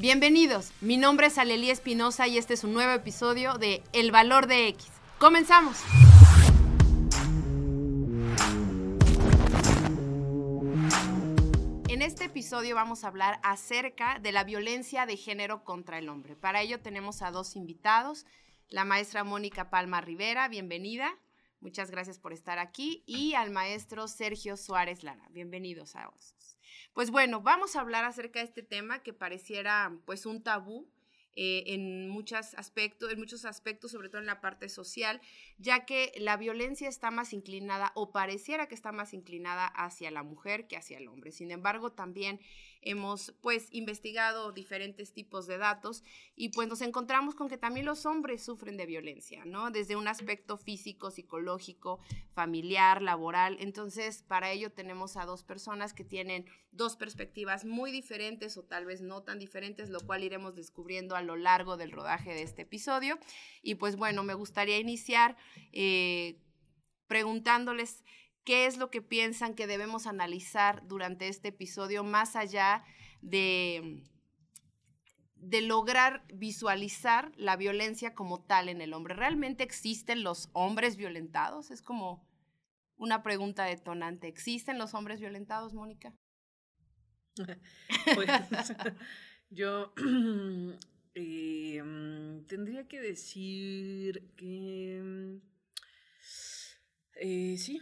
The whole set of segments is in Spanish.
Bienvenidos, mi nombre es Alelí Espinosa y este es un nuevo episodio de El Valor de X. ¡Comenzamos! En este episodio vamos a hablar acerca de la violencia de género contra el hombre. Para ello tenemos a dos invitados, la maestra Mónica Palma Rivera, bienvenida. Muchas gracias por estar aquí. Y al maestro Sergio Suárez Lara. Bienvenidos a vos. Pues bueno, vamos a hablar acerca de este tema que pareciera pues un tabú eh, en, muchos aspectos, en muchos aspectos, sobre todo en la parte social, ya que la violencia está más inclinada o pareciera que está más inclinada hacia la mujer que hacia el hombre. Sin embargo, también hemos pues investigado diferentes tipos de datos y pues nos encontramos con que también los hombres sufren de violencia, ¿no? Desde un aspecto físico, psicológico, familiar, laboral. Entonces, para ello tenemos a dos personas que tienen dos perspectivas muy diferentes o tal vez no tan diferentes, lo cual iremos descubriendo a lo largo del rodaje de este episodio. Y pues bueno, me gustaría iniciar eh, preguntándoles qué es lo que piensan que debemos analizar durante este episodio, más allá de, de lograr visualizar la violencia como tal en el hombre. ¿Realmente existen los hombres violentados? Es como una pregunta detonante. ¿Existen los hombres violentados, Mónica? pues, yo eh, mm, tendría que decir que eh, sí,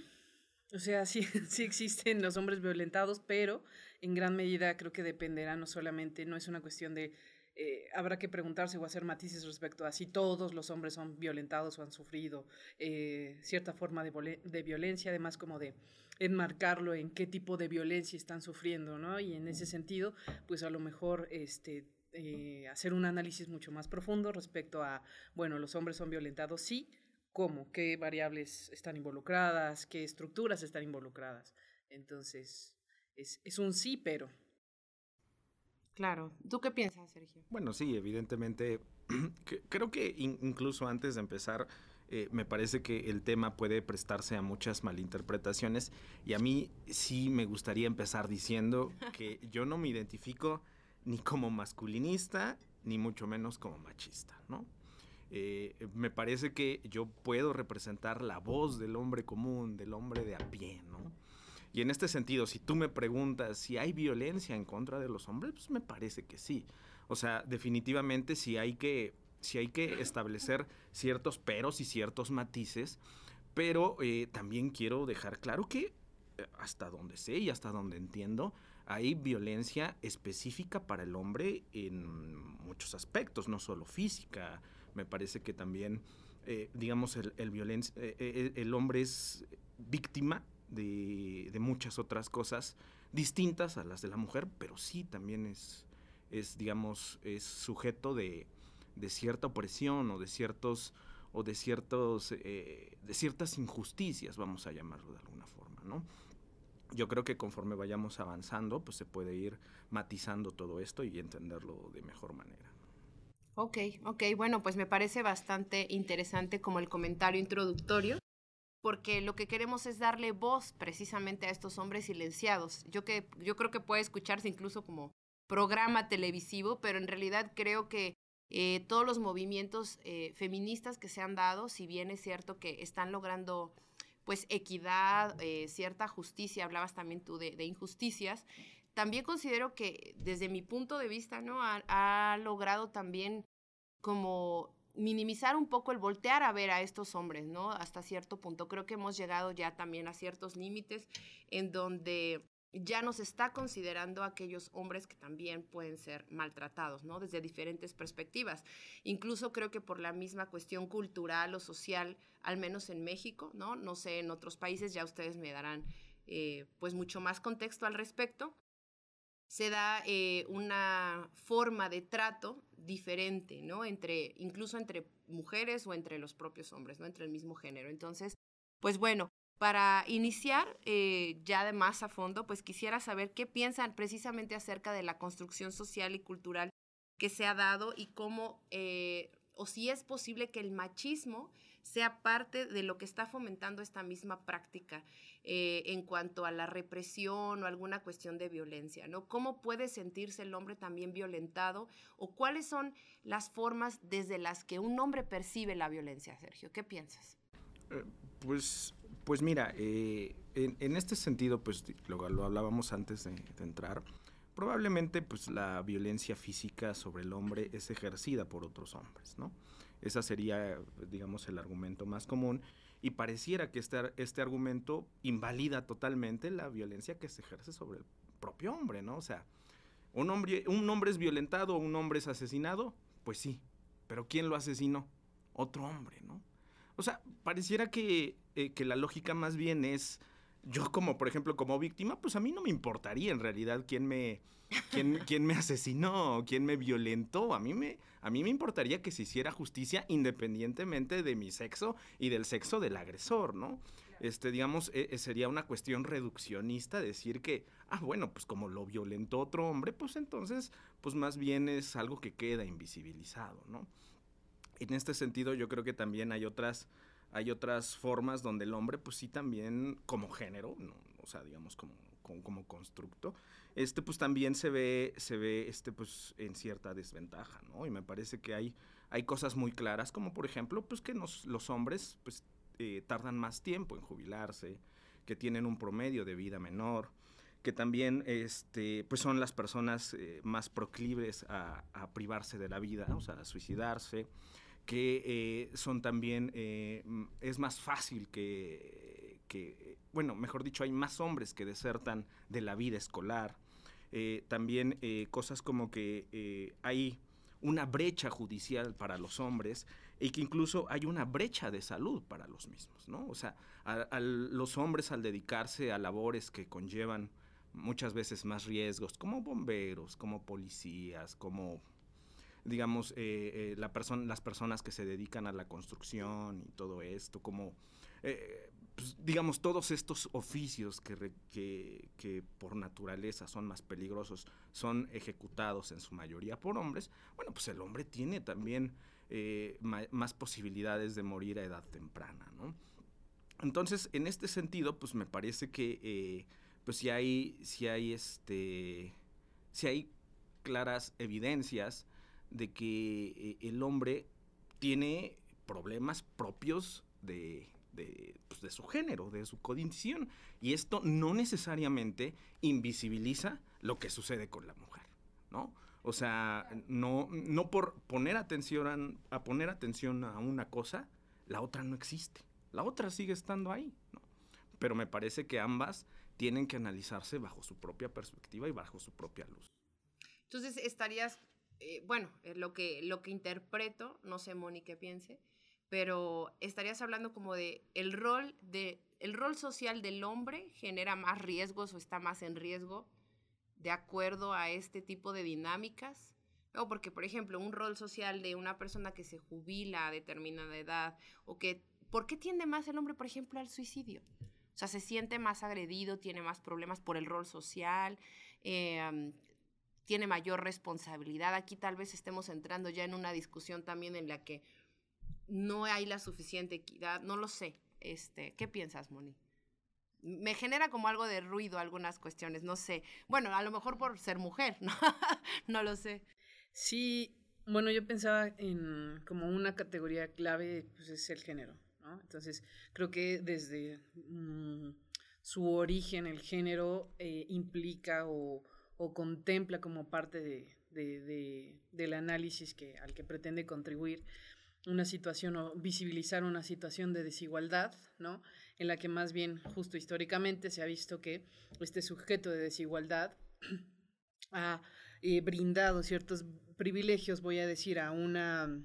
o sea, sí, sí existen los hombres violentados, pero en gran medida creo que dependerá no solamente, no es una cuestión de, eh, habrá que preguntarse o hacer matices respecto a si todos los hombres son violentados o han sufrido eh, cierta forma de, violencia, además como de enmarcarlo en qué tipo de violencia están sufriendo, ¿no? Y en ese sentido, pues a lo mejor este, eh, hacer un análisis mucho más profundo respecto a, bueno, los hombres son violentados, sí, cómo, qué variables están involucradas, qué estructuras están involucradas. Entonces, es, un sí, pero. Claro. ¿Tú qué piensas, Sergio? Bueno, sí, evidentemente. creo que incluso antes de empezar, eh, me parece que el tema puede prestarse a muchas malinterpretaciones y a mí sí me gustaría empezar diciendo que yo no me identifico ni como masculinista, ni mucho menos como machista, ¿no? Eh, me parece que yo puedo representar la voz del hombre común, del hombre de a pie, ¿no? Y en este sentido, si tú me preguntas si hay violencia en contra de los hombres, pues me parece que sí. O sea, definitivamente si hay que, si hay que establecer ciertos peros y ciertos matices, pero eh, también quiero dejar claro que eh, hasta donde sé y hasta donde entiendo, hay violencia específica para el hombre en muchos aspectos, no solo física, me parece que también, eh, digamos, el, el, eh, eh, el, hombre es víctima de, muchas otras cosas distintas a las de la mujer, pero sí también es, es digamos, es sujeto de, cierta opresión o de ciertos o de ciertos de ciertas injusticias, vamos a llamarlo de alguna forma, ¿no? Yo creo que conforme vayamos avanzando, pues se puede ir matizando todo esto y entenderlo de mejor manera. Ok, ok, bueno, pues me parece bastante interesante como el comentario introductorio, porque lo que queremos es darle voz precisamente a estos hombres silenciados. Yo, que, yo creo que puede escucharse incluso como programa televisivo, pero en realidad creo que eh, todos los movimientos eh, feministas que se han dado, si bien es cierto que están logrando pues equidad, eh, cierta justicia, hablabas también tú de, de, injusticias, también considero que desde mi punto de vista, ¿no? Ha, logrado también como minimizar un poco el voltear a ver a estos hombres, ¿no? Hasta cierto punto. Creo que hemos llegado ya también a ciertos límites en donde ya nos está considerando aquellos hombres que también pueden ser maltratados, ¿no? Desde diferentes perspectivas. Incluso creo que por la misma cuestión cultural o social, al menos en México, ¿no? No sé, en otros países ya ustedes me darán eh, pues mucho más contexto al respecto se da eh, una forma de trato diferente, ¿no? Entre, incluso entre mujeres o entre los propios hombres, ¿no? Entre el mismo género. Entonces, pues bueno, para iniciar eh, ya de más a fondo, pues quisiera saber qué piensan precisamente acerca de la construcción social y cultural que se ha dado y cómo, eh, o si es posible que el machismo sea parte de lo que está fomentando esta misma práctica eh, en cuanto a la represión o alguna cuestión de violencia, ¿no? ¿Cómo puede sentirse el hombre también violentado o cuáles son las formas desde las que un hombre percibe la violencia, Sergio? ¿Qué piensas? Eh, pues, pues mira, eh, en, este sentido, pues lo, hablábamos antes de, de entrar, probablemente pues la violencia física sobre el hombre es ejercida por otros hombres, ¿no? Ese sería, digamos, el argumento más común. Y pareciera que este, este argumento invalida totalmente la violencia que se ejerce sobre el propio hombre, ¿no? O sea, un hombre, un hombre es violentado, un hombre es asesinado, pues sí, pero ¿quién lo asesinó? Otro hombre, ¿no? O sea, pareciera que, eh, que la lógica más bien es yo como, por ejemplo, como víctima, pues a mí no me importaría en realidad quién me, quién, quién me asesinó, quién me violentó. A mí me, a mí me importaría que se hiciera justicia independientemente de mi sexo y del sexo del agresor, ¿no? Este, digamos, e, e, sería una cuestión reduccionista decir que, ah, bueno, pues como lo violentó otro hombre, pues entonces, pues más bien es algo que queda invisibilizado, ¿no? En este sentido, yo creo que también hay otras hay otras formas donde el hombre, pues sí, también como género, o sea, digamos como, como, constructo, este, pues también se ve, se ve, este, pues en cierta desventaja, ¿no? Y me parece que hay, hay cosas muy claras, como por ejemplo, pues que los hombres, pues eh, tardan más tiempo en jubilarse, que tienen un promedio de vida menor, que también este, pues son las personas eh, más proclives a, a, privarse de la vida, o sea, a suicidarse, que eh, son también, eh, es más fácil que, bueno, mejor dicho, hay más hombres que desertan de la vida escolar. Eh, también cosas como que hay una brecha judicial para los hombres y que incluso hay una brecha de salud para los mismos, ¿no? O sea, a los hombres al dedicarse a labores que conllevan muchas veces más riesgos, como bomberos, como policías, como digamos, eh, eh, la las personas que se dedican a la construcción y todo esto, como, eh, pues, digamos, todos estos oficios que, por naturaleza son más peligrosos, son ejecutados en su mayoría por hombres, bueno, pues el hombre tiene también más posibilidades de morir a edad temprana, ¿no? Entonces, en este sentido, pues me parece que, pues si hay, si hay, este, si hay claras evidencias de que eh, el hombre tiene problemas propios de, pues, de, su género, de su condición. Y esto no necesariamente invisibiliza lo que sucede con la mujer, ¿no? O sea, no, no por poner atención a, poner atención a una cosa, la otra no existe. La otra sigue estando ahí. Pero me parece que ambas tienen que analizarse bajo su propia perspectiva y bajo su propia luz. Entonces, estarías eh, bueno, eh, lo, que, lo que interpreto, no sé, Moni, qué piense, pero estarías hablando como de el rol, de el rol social del hombre genera más riesgos o está más en riesgo de acuerdo a este tipo de dinámicas. O porque, por ejemplo, un rol social de una persona que se jubila a determinada edad o que, ¿por qué tiende más el hombre, por ejemplo, al suicidio? O sea, se siente más agredido, tiene más problemas por el rol social, eh, tiene mayor responsabilidad. Aquí tal vez estemos entrando ya en una discusión también en la que no hay la suficiente equidad, no lo sé. Este, ¿Qué piensas, Moni? Me genera como algo de ruido algunas cuestiones, no sé. Bueno, a lo mejor por ser mujer, ¿no? no lo sé. Sí, bueno, yo pensaba en como una categoría clave, pues es el género. Entonces, creo que desde mm, su origen el género eh, implica o o contempla como parte de, del análisis que, al que pretende contribuir una situación o visibilizar una situación de desigualdad, ¿no? En la que más bien, justo históricamente, se ha visto que este sujeto de desigualdad ha eh, brindado ciertos privilegios, voy a decir, a una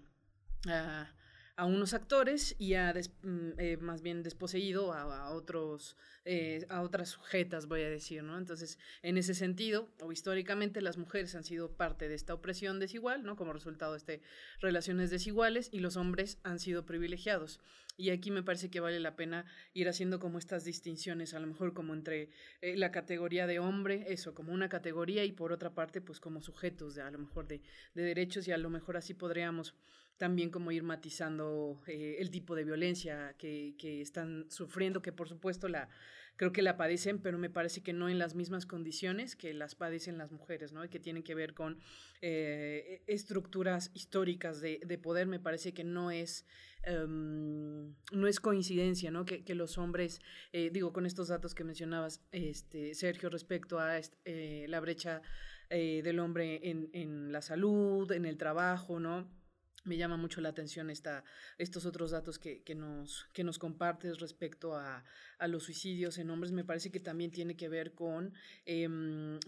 unos actores y ha mm, eh, más bien desposeído a, otros eh, a otras sujetas voy a decir no entonces en ese sentido o históricamente las mujeres han sido parte de esta opresión desigual no como resultado de este relaciones desiguales y los hombres han sido privilegiados. Y aquí me parece que vale la pena ir haciendo como estas distinciones, a lo mejor como entre eh, la categoría de hombre, eso, como una categoría, y por otra parte, pues como sujetos de a lo mejor de derechos, y a lo mejor así podríamos también como ir matizando eh, el tipo de violencia que, que, están sufriendo, que por supuesto la, creo que la padecen, pero me parece que no en las mismas condiciones que las padecen las mujeres, ¿no? Y que tienen que ver con eh, estructuras históricas de, de, poder, me parece que no es, um, no es coincidencia, ¿no? Que, que los hombres, eh, digo, con estos datos que mencionabas, este, Sergio, respecto a este, la brecha del hombre en, en la salud, en el trabajo, ¿no? Me llama mucho la atención esta, estos otros datos que, que, nos, que nos compartes respecto a, a, los suicidios en hombres. Me parece que también tiene que ver con, eh,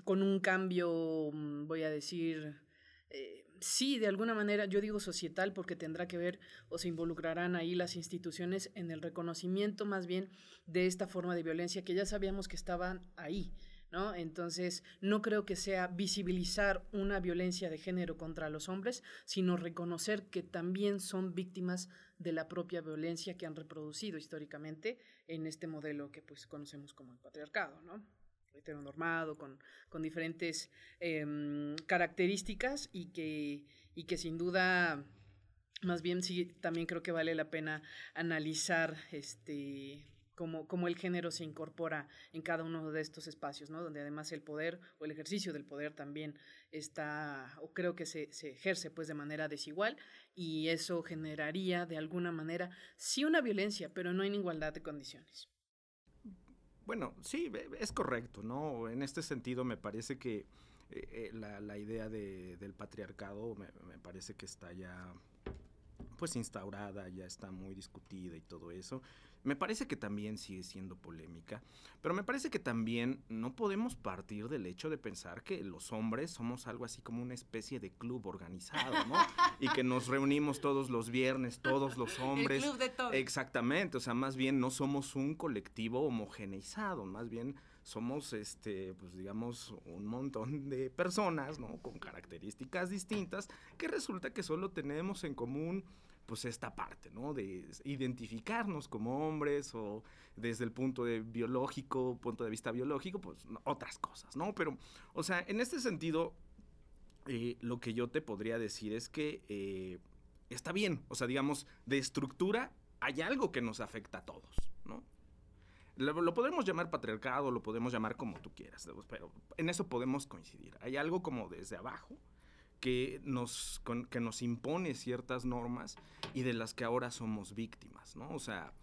con un cambio, mm, voy a decir, eh, sí, de alguna manera, yo digo societal porque tendrá que ver o se involucrarán ahí las instituciones en el reconocimiento más bien de esta forma de violencia que ya sabíamos que estaban ahí ¿no? Entonces, no creo que sea visibilizar una violencia de género contra los hombres, sino reconocer que también son víctimas de la propia violencia que han reproducido históricamente en este modelo que pues conocemos como el patriarcado, ¿no? heteronormado, con, con diferentes eh, características y que, y que sin duda, más bien sí, también creo que vale la pena analizar este, cómo, el género se incorpora en cada uno de estos espacios, ¿no? Donde además el poder o el ejercicio del poder también está, o creo que se, se ejerce pues de manera desigual y eso generaría de alguna manera sí una violencia, pero no en igualdad de condiciones. Bueno, sí, es correcto, ¿no? En este sentido me parece que eh, eh, la, la, idea de, del patriarcado me, me parece que está ya pues instaurada, ya está muy discutida y todo eso. Me parece que también sigue siendo polémica, pero me parece que también no podemos partir del hecho de pensar que los hombres somos algo así como una especie de club organizado, ¿no? y que nos reunimos todos los viernes, todos los hombres. El club de todos. Exactamente, o sea, más bien no somos un colectivo homogeneizado, más bien somos, este, pues digamos, un montón de personas, ¿no? Con características distintas, que resulta que solo tenemos en común pues esta parte, ¿no? De identificarnos como hombres o desde el punto de biológico, punto de vista biológico, pues otras cosas, ¿no? Pero, o sea, en este sentido, eh, lo que yo te podría decir es que eh, está bien, o sea, digamos, de estructura hay algo que nos afecta a todos, ¿no? Lo, lo, podemos llamar patriarcado, lo podemos llamar como tú quieras, pero en eso podemos coincidir. Hay algo como desde abajo que nos, con, que nos impone ciertas normas y de las que ahora somos víctimas, ¿no? O sea,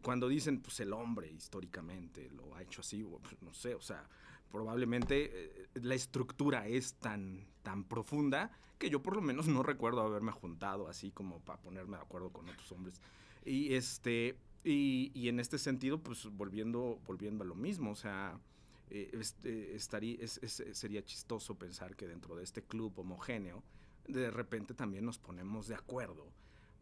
cuando dicen, pues el hombre históricamente lo ha hecho así, pues, no sé, o sea, probablemente eh, la estructura es tan, tan profunda que yo por lo menos no recuerdo haberme juntado así como para ponerme de acuerdo con otros hombres. Y este, y, y en este sentido, pues volviendo, volviendo a lo mismo, o sea, eh, este, estaría, es, es, sería chistoso pensar que dentro de este club homogéneo, de repente también nos ponemos de acuerdo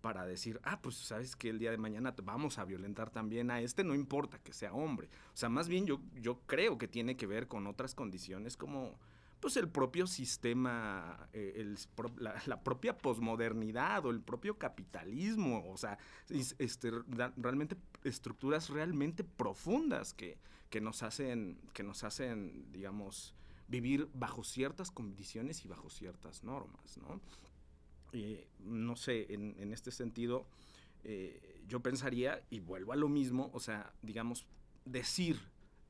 para decir, ah, pues sabes que el día de mañana vamos a violentar también a este, no importa que sea hombre. O sea, más bien yo, yo creo que tiene que ver con otras condiciones como pues el propio sistema, eh, el, la, la, propia posmodernidad o el propio capitalismo, o sea, este, realmente estructuras realmente profundas que, que nos hacen, que nos hacen, digamos, vivir bajo ciertas condiciones y bajo ciertas normas, ¿no? No sé, en, en, este sentido, eh, yo pensaría, y vuelvo a lo mismo, o sea, digamos, decir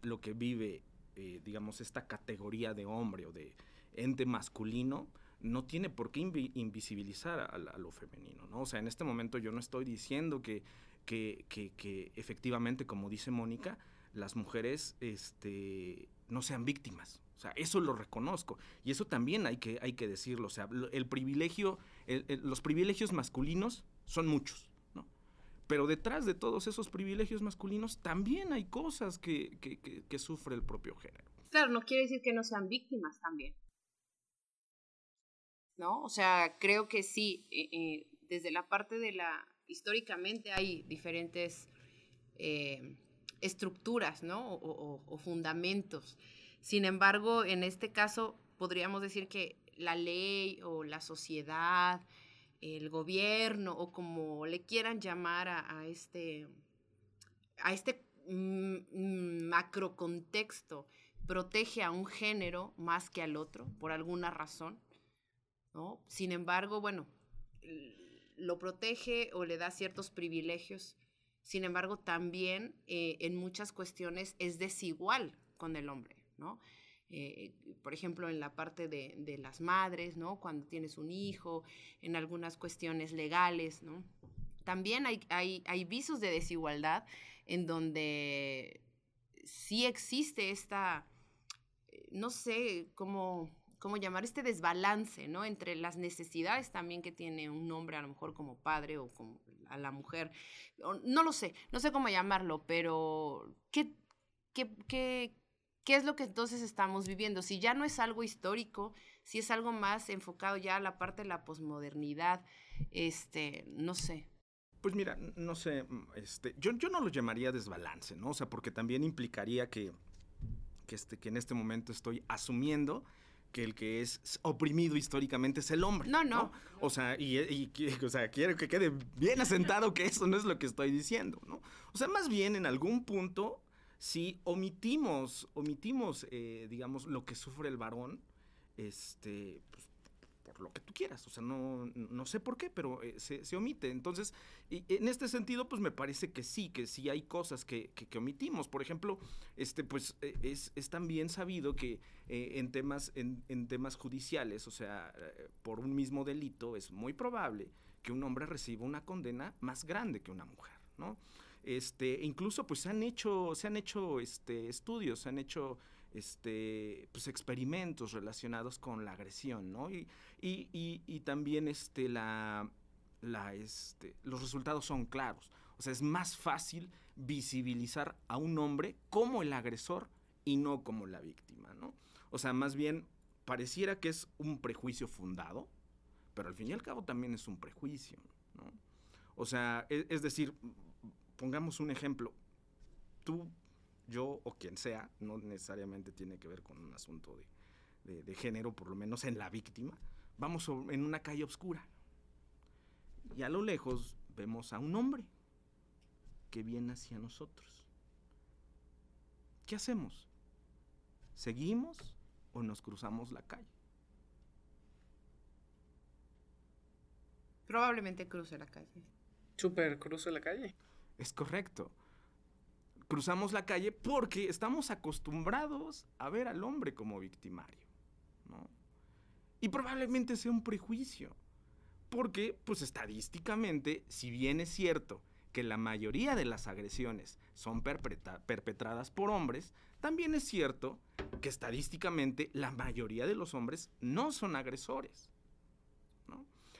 lo que vive, eh, digamos, esta categoría de hombre o de ente masculino, no tiene por qué invi invisibilizar a, lo femenino, ¿no? O sea, en este momento yo no estoy diciendo que, que, que efectivamente, como dice Mónica, las mujeres este, no sean víctimas. O sea, eso lo reconozco. Y eso también hay que, hay que decirlo. O sea, el privilegio, los privilegios masculinos son muchos, ¿no? Pero detrás de todos esos privilegios masculinos también hay cosas que, que sufre el propio género. Claro, no quiere decir que no sean víctimas también. ¿No? O sea, creo que sí, eh, eh, desde la parte de la... Históricamente hay diferentes... Eh, estructuras, ¿no? O, fundamentos. Sin embargo, en este caso, podríamos decir que la ley o la sociedad el gobierno o como le quieran llamar a, este, a este mm, mm, macrocontexto, protege a un género más que al otro, por alguna razón. ¿no? Sin embargo, bueno, lo protege o le da ciertos privilegios. Sin embargo, también eh, en muchas cuestiones es desigual con el hombre, ¿no? Eh, por ejemplo, en la parte de, las madres, ¿no? Cuando tienes un hijo, en algunas cuestiones legales, ¿no? También hay, visos de desigualdad en donde sí existe esta, eh, no sé cómo, cómo llamar, este desbalance, ¿no? Entre las necesidades también que tiene un hombre, a lo mejor como padre o como a la mujer. No lo sé, no sé cómo llamarlo, pero ¿qué, qué, qué ¿Qué es lo que entonces estamos viviendo? Si ya no es algo histórico, si es algo más enfocado ya a la parte de la posmodernidad, este, no sé. Pues mira, no sé, mm, este, yo, yo no lo llamaría desbalance, ¿no? O sea, porque también implicaría que, que, este, que en este momento estoy asumiendo que el que es oprimido históricamente es el hombre. No, no. O sea, y, y, o sea, quiero que quede bien asentado que eso no es lo que estoy diciendo, ¿no? O sea, más bien en algún punto si omitimos, omitimos, eh, digamos, lo que sufre el varón, este, pues, lo que tú quieras, o sea, no, no sé por qué, pero eh, se, omite. Entonces, y en este sentido, pues me parece que sí, que sí hay cosas que, que, omitimos. Por ejemplo, este, pues eh, es, es también sabido que en, temas, en, en, temas judiciales, o sea, por un mismo delito, es muy probable que un hombre reciba una condena más grande que una mujer, ¿no? Este, incluso pues se han hecho, se han hecho este, estudios, se han hecho este, pues, experimentos relacionados con la agresión, ¿no? Y, también este, la, la, este, los resultados son claros. O sea, es más fácil visibilizar a un hombre como el agresor y no como la víctima, ¿no? O sea, más bien pareciera que es un prejuicio fundado, pero al fin y al cabo también es un prejuicio, ¿no? O sea, e, es decir, pongamos un ejemplo. Tú, yo o quien sea, no necesariamente tiene que ver con un asunto de, género, por lo menos en la víctima, vamos en una calle oscura. Y a lo lejos vemos a un hombre que viene hacia nosotros. ¿Qué hacemos? ¿Seguimos o nos cruzamos la calle? Probablemente cruce la calle. Super cruce la calle. Es correcto. Cruzamos la calle porque estamos acostumbrados a ver al hombre como victimario, ¿no? Y probablemente sea un prejuicio, porque, pues estadísticamente, si bien es cierto que la mayoría de las agresiones son perpetradas por hombres, también es cierto que estadísticamente la mayoría de los hombres no son agresores.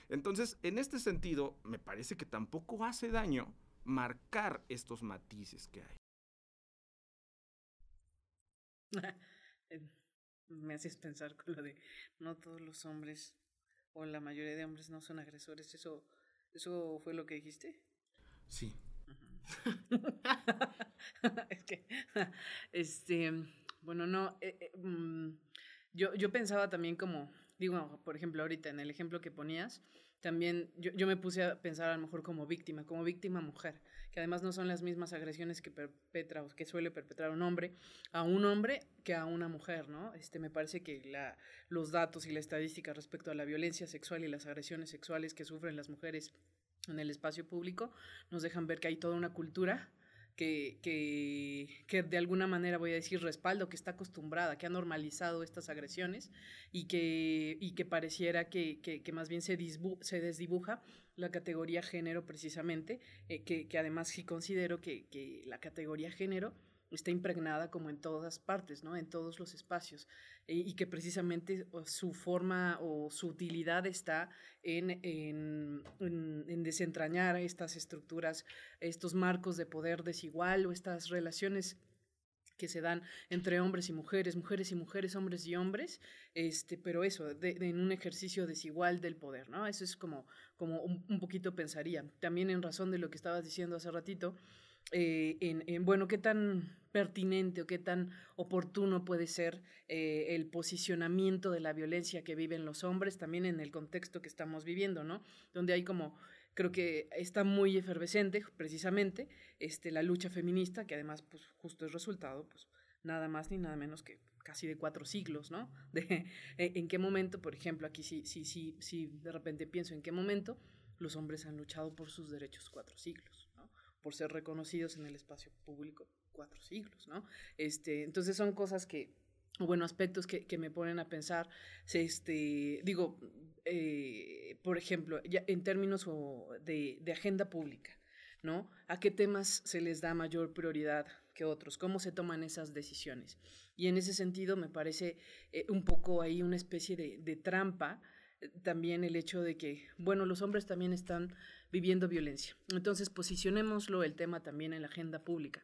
Entonces, en este sentido, me parece que tampoco hace daño marcar estos matices que hay. Me haces pensar con lo de no todos los hombres o la mayoría de hombres no son agresores. ¿Eso, eso fue lo que dijiste? Sí. es que, este, bueno, no, eh, eh, mm, yo, yo pensaba también como, digo, por ejemplo, ahorita en el ejemplo que ponías, también yo, yo, me puse a pensar a lo mejor como víctima, como víctima mujer, que además no son las mismas agresiones que perpetra o que suele perpetrar un hombre a un hombre que a una mujer, ¿no? Este, me parece que la, los datos y la estadística respecto a la violencia sexual y las agresiones sexuales que sufren las mujeres en el espacio público nos dejan ver que hay toda una cultura que, que, que, de alguna manera voy a decir respaldo, que está acostumbrada, que ha normalizado estas agresiones y que, y que pareciera que, que más bien se, se desdibuja la categoría género precisamente, eh, que, además sí considero que la categoría género está impregnada como en todas partes, ¿no? En todos los espacios. y que precisamente su forma o su utilidad está en, en, en, desentrañar estas estructuras, estos marcos de poder desigual o estas relaciones que se dan entre hombres y mujeres, mujeres y mujeres, hombres y hombres, este, pero eso, en un ejercicio desigual del poder, ¿no? Eso es como, como un, un poquito pensaría. También en razón de lo que estabas diciendo hace ratito, eh, en, bueno, qué tan pertinente o qué tan oportuno puede ser eh, el posicionamiento de la violencia que viven los hombres, también en el contexto que estamos viviendo, ¿no? Donde hay como, creo que está muy efervescente precisamente este, la lucha feminista, que además, pues justo es resultado, pues nada más ni nada menos que casi de cuatro siglos, ¿no? De e, en qué momento, por ejemplo, aquí sí, sí, sí, sí, de repente pienso en qué momento los hombres han luchado por sus derechos cuatro siglos. Por ser reconocidos en el espacio público cuatro siglos, ¿no? Este, entonces son cosas que, bueno, aspectos que, que me ponen a pensar, este, digo, eh, por ejemplo, ya en términos de, de agenda pública, ¿no? ¿A qué temas se les da mayor prioridad que otros? ¿Cómo se toman esas decisiones? Y en ese sentido me parece eh, un poco ahí una especie de, de trampa eh, también el hecho de que, bueno, los hombres también están viviendo violencia. Entonces, posicionémoslo el tema también en la agenda pública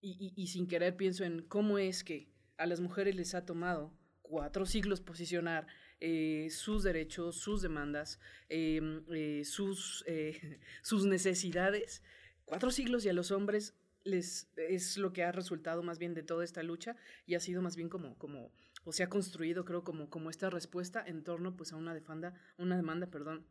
y, sin querer pienso en cómo es que a las mujeres les ha tomado cuatro siglos posicionar eh, sus derechos, sus demandas, em, eh, sus, eh, sus necesidades. Cuatro siglos y a los hombres les es lo que ha resultado más bien de toda esta lucha y ha sido más bien como, como o se ha construido creo como, como esta respuesta en torno pues a una demanda, una demanda, perdón,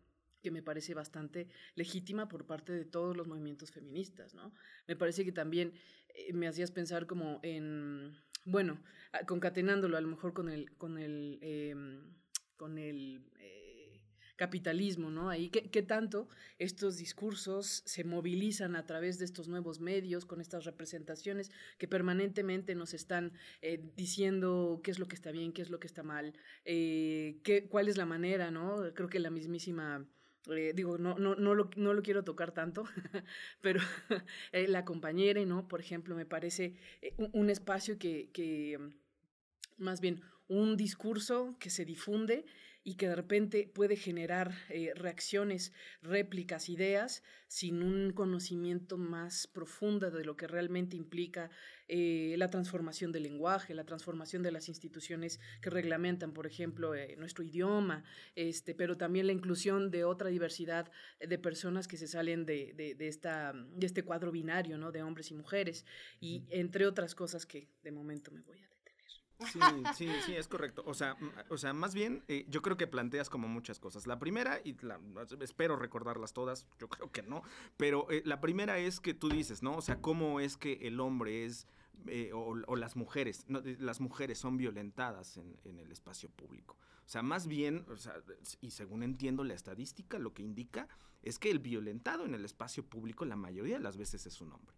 que me parece bastante legítima por parte de todos los movimientos feministas, ¿no? Me parece que también eh, me hacías pensar como en, bueno, ah, concatenándolo a lo mejor con el, con el, em, con el eh, capitalismo, ¿no? Ahí, ¿qué, ¿qué, tanto estos discursos se movilizan a través de estos nuevos medios, con estas representaciones que permanentemente nos están eh, diciendo qué es lo que está bien, qué es lo que está mal, qué, cuál es la manera, ¿no? Creo que la mismísima eh, digo, no, no, no, lo, no lo quiero tocar tanto, pero eh, la compañera, ¿no? Por ejemplo, me parece eh, un, un, espacio que, que, más bien, un discurso que se difunde y que de repente puede generar eh, reacciones, réplicas, ideas, sin un conocimiento más profundo de lo que realmente implica eh, la transformación del lenguaje, la transformación de las instituciones que reglamentan, por ejemplo, eh, nuestro idioma, este, pero también la inclusión de otra diversidad de personas que se salen de, de, de, esta, de este cuadro binario, ¿no? de hombres y mujeres, y entre otras cosas que de momento me voy a Sí, sí, sí, es correcto. O sea, o sea más bien, eh, yo creo que planteas como muchas cosas. La primera, y la, espero recordarlas todas, yo creo que no, pero eh, la primera es que tú dices, ¿no? O sea, cómo es que el hombre es, eh, o, o, las mujeres, no, las mujeres son violentadas en, en, el espacio público. O sea, más bien, o sea, y según entiendo la estadística, lo que indica es que el violentado en el espacio público la mayoría de las veces es un hombre.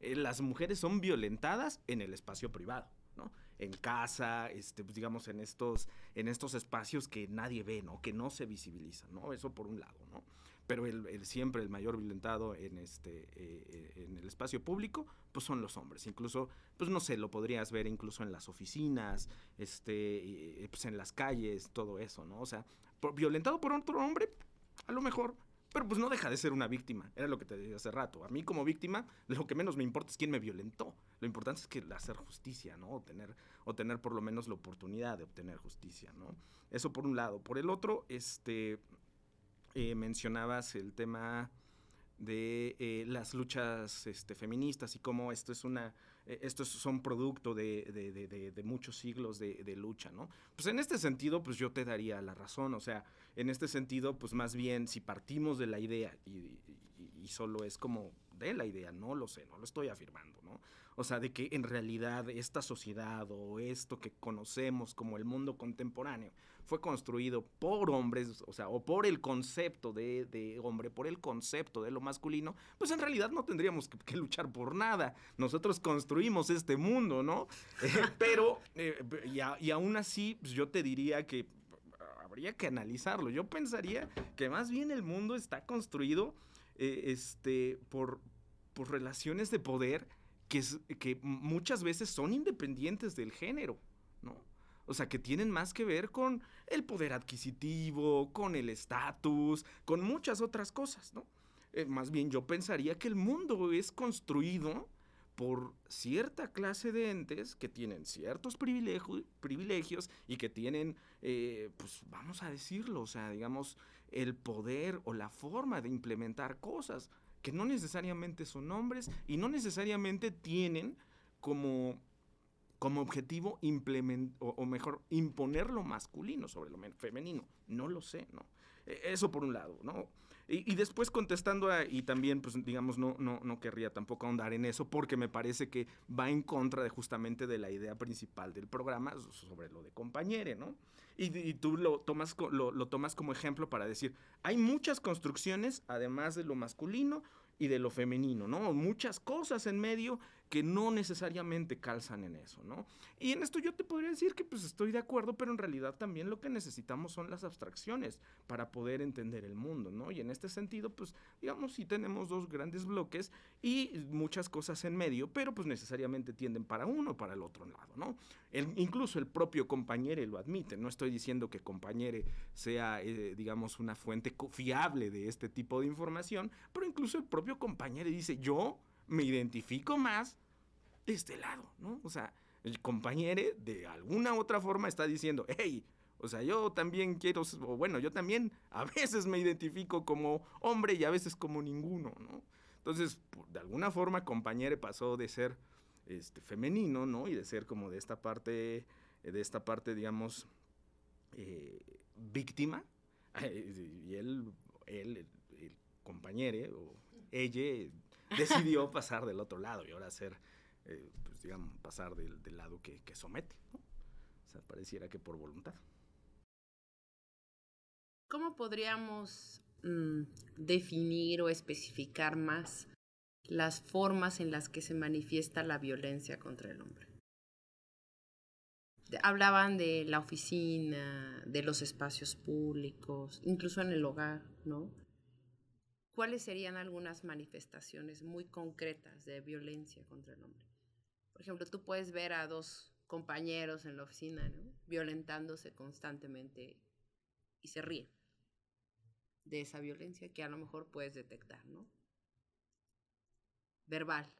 las mujeres son violentadas en el espacio privado, ¿no? En casa, este, pues digamos, en estos, en estos espacios que nadie ve, ¿no? Que no se visibilizan, ¿no? Eso por un lado, ¿no? Pero el, siempre el mayor violentado en, este, eh, en el espacio público, pues son los hombres. Incluso, pues no sé, lo podrías ver incluso en las oficinas, este, eh, pues en las calles, todo eso, ¿no? O sea, violentado por otro hombre, a lo mejor pero pues no deja de ser una víctima, era lo que te decía hace rato. A mí como víctima, lo que menos me importa es quién me violentó. Lo importante es que hacer justicia, ¿no? O tener, o tener por lo menos la oportunidad de obtener justicia, ¿no? Eso por un lado. Por el otro, este, eh, mencionabas el tema de eh, las luchas este, feministas y cómo esto es una estos son producto de, muchos siglos de, lucha, ¿no? Pues en este sentido, pues yo te daría la razón, o sea, en este sentido, pues más bien si partimos de la idea y solo es como de la idea, no lo sé, no lo estoy afirmando, ¿no? O sea, de que en realidad esta sociedad o esto que conocemos como el mundo contemporáneo fue construido por hombres, o sea, o por el concepto de, hombre, por el concepto de lo masculino, pues en realidad no tendríamos que, luchar por nada. Nosotros construimos este mundo, ¿no? Eh, pero, eh, y, aún así, pues yo te diría que habría que analizarlo. Yo pensaría que más bien el mundo está construido eh, este, por, por relaciones de poder que, que muchas veces son independientes del género, ¿no? O sea, que tienen más que ver con el poder adquisitivo, con el estatus, con muchas otras cosas, ¿no? Eh, más bien yo pensaría que el mundo es construido por cierta clase de entes que tienen ciertos privilegios, privilegios y que tienen, eh, pues vamos a decirlo, o sea, digamos, el poder o la forma de implementar cosas que no necesariamente son hombres y no necesariamente tienen como, como objetivo implementar, o, mejor, imponer lo masculino sobre lo femenino. No lo sé, ¿no? E, eso por un lado, ¿no? Y, después contestando, a, y también, pues digamos, no, no, no querría tampoco ahondar en eso, porque me parece que va en contra de justamente de la idea principal del programa sobre lo de compañere, ¿no? Y, tú lo tomas, lo, tomas como ejemplo para decir, hay muchas construcciones, además de lo masculino, y de lo femenino, ¿no? Muchas cosas en medio que no necesariamente calzan en eso, ¿no? Y en esto yo te podría decir que pues estoy de acuerdo, pero en realidad también lo que necesitamos son las abstracciones para poder entender el mundo, ¿no? Y en este sentido, pues digamos, sí tenemos dos grandes bloques y muchas cosas en medio, pero pues necesariamente tienden para uno o para el otro lado, ¿no? incluso el propio compañero lo admite, no estoy diciendo que compañere sea, eh, digamos, una fuente fiable de este tipo de información, pero incluso el propio compañero dice, yo me identifico más de este lado, ¿no? O sea, el compañero de alguna otra forma está diciendo, hey, o sea, yo también quiero, o bueno, yo también a veces me identifico como hombre y a veces como ninguno, ¿no? Entonces, de alguna forma, compañero pasó de ser este, femenino, ¿no? Y de ser como de esta parte, de esta parte, digamos, eh, víctima. Y él, él el, compañero, o ella, decidió pasar del otro lado y ahora ser, eh, pues digamos, pasar del, lado que, somete, ¿no? O sea, pareciera que por voluntad. ¿Cómo podríamos mm, definir o especificar más las formas en las que se manifiesta la violencia contra el hombre? Hablaban de la oficina, de los espacios públicos, incluso en el hogar, ¿no? ¿Cuáles serían algunas manifestaciones muy concretas de violencia contra el hombre? Por ejemplo, tú puedes ver a dos compañeros en la oficina. Violentándose constantemente y se ríen de esa violencia que a lo mejor puedes detectar, ¿no? Verbal.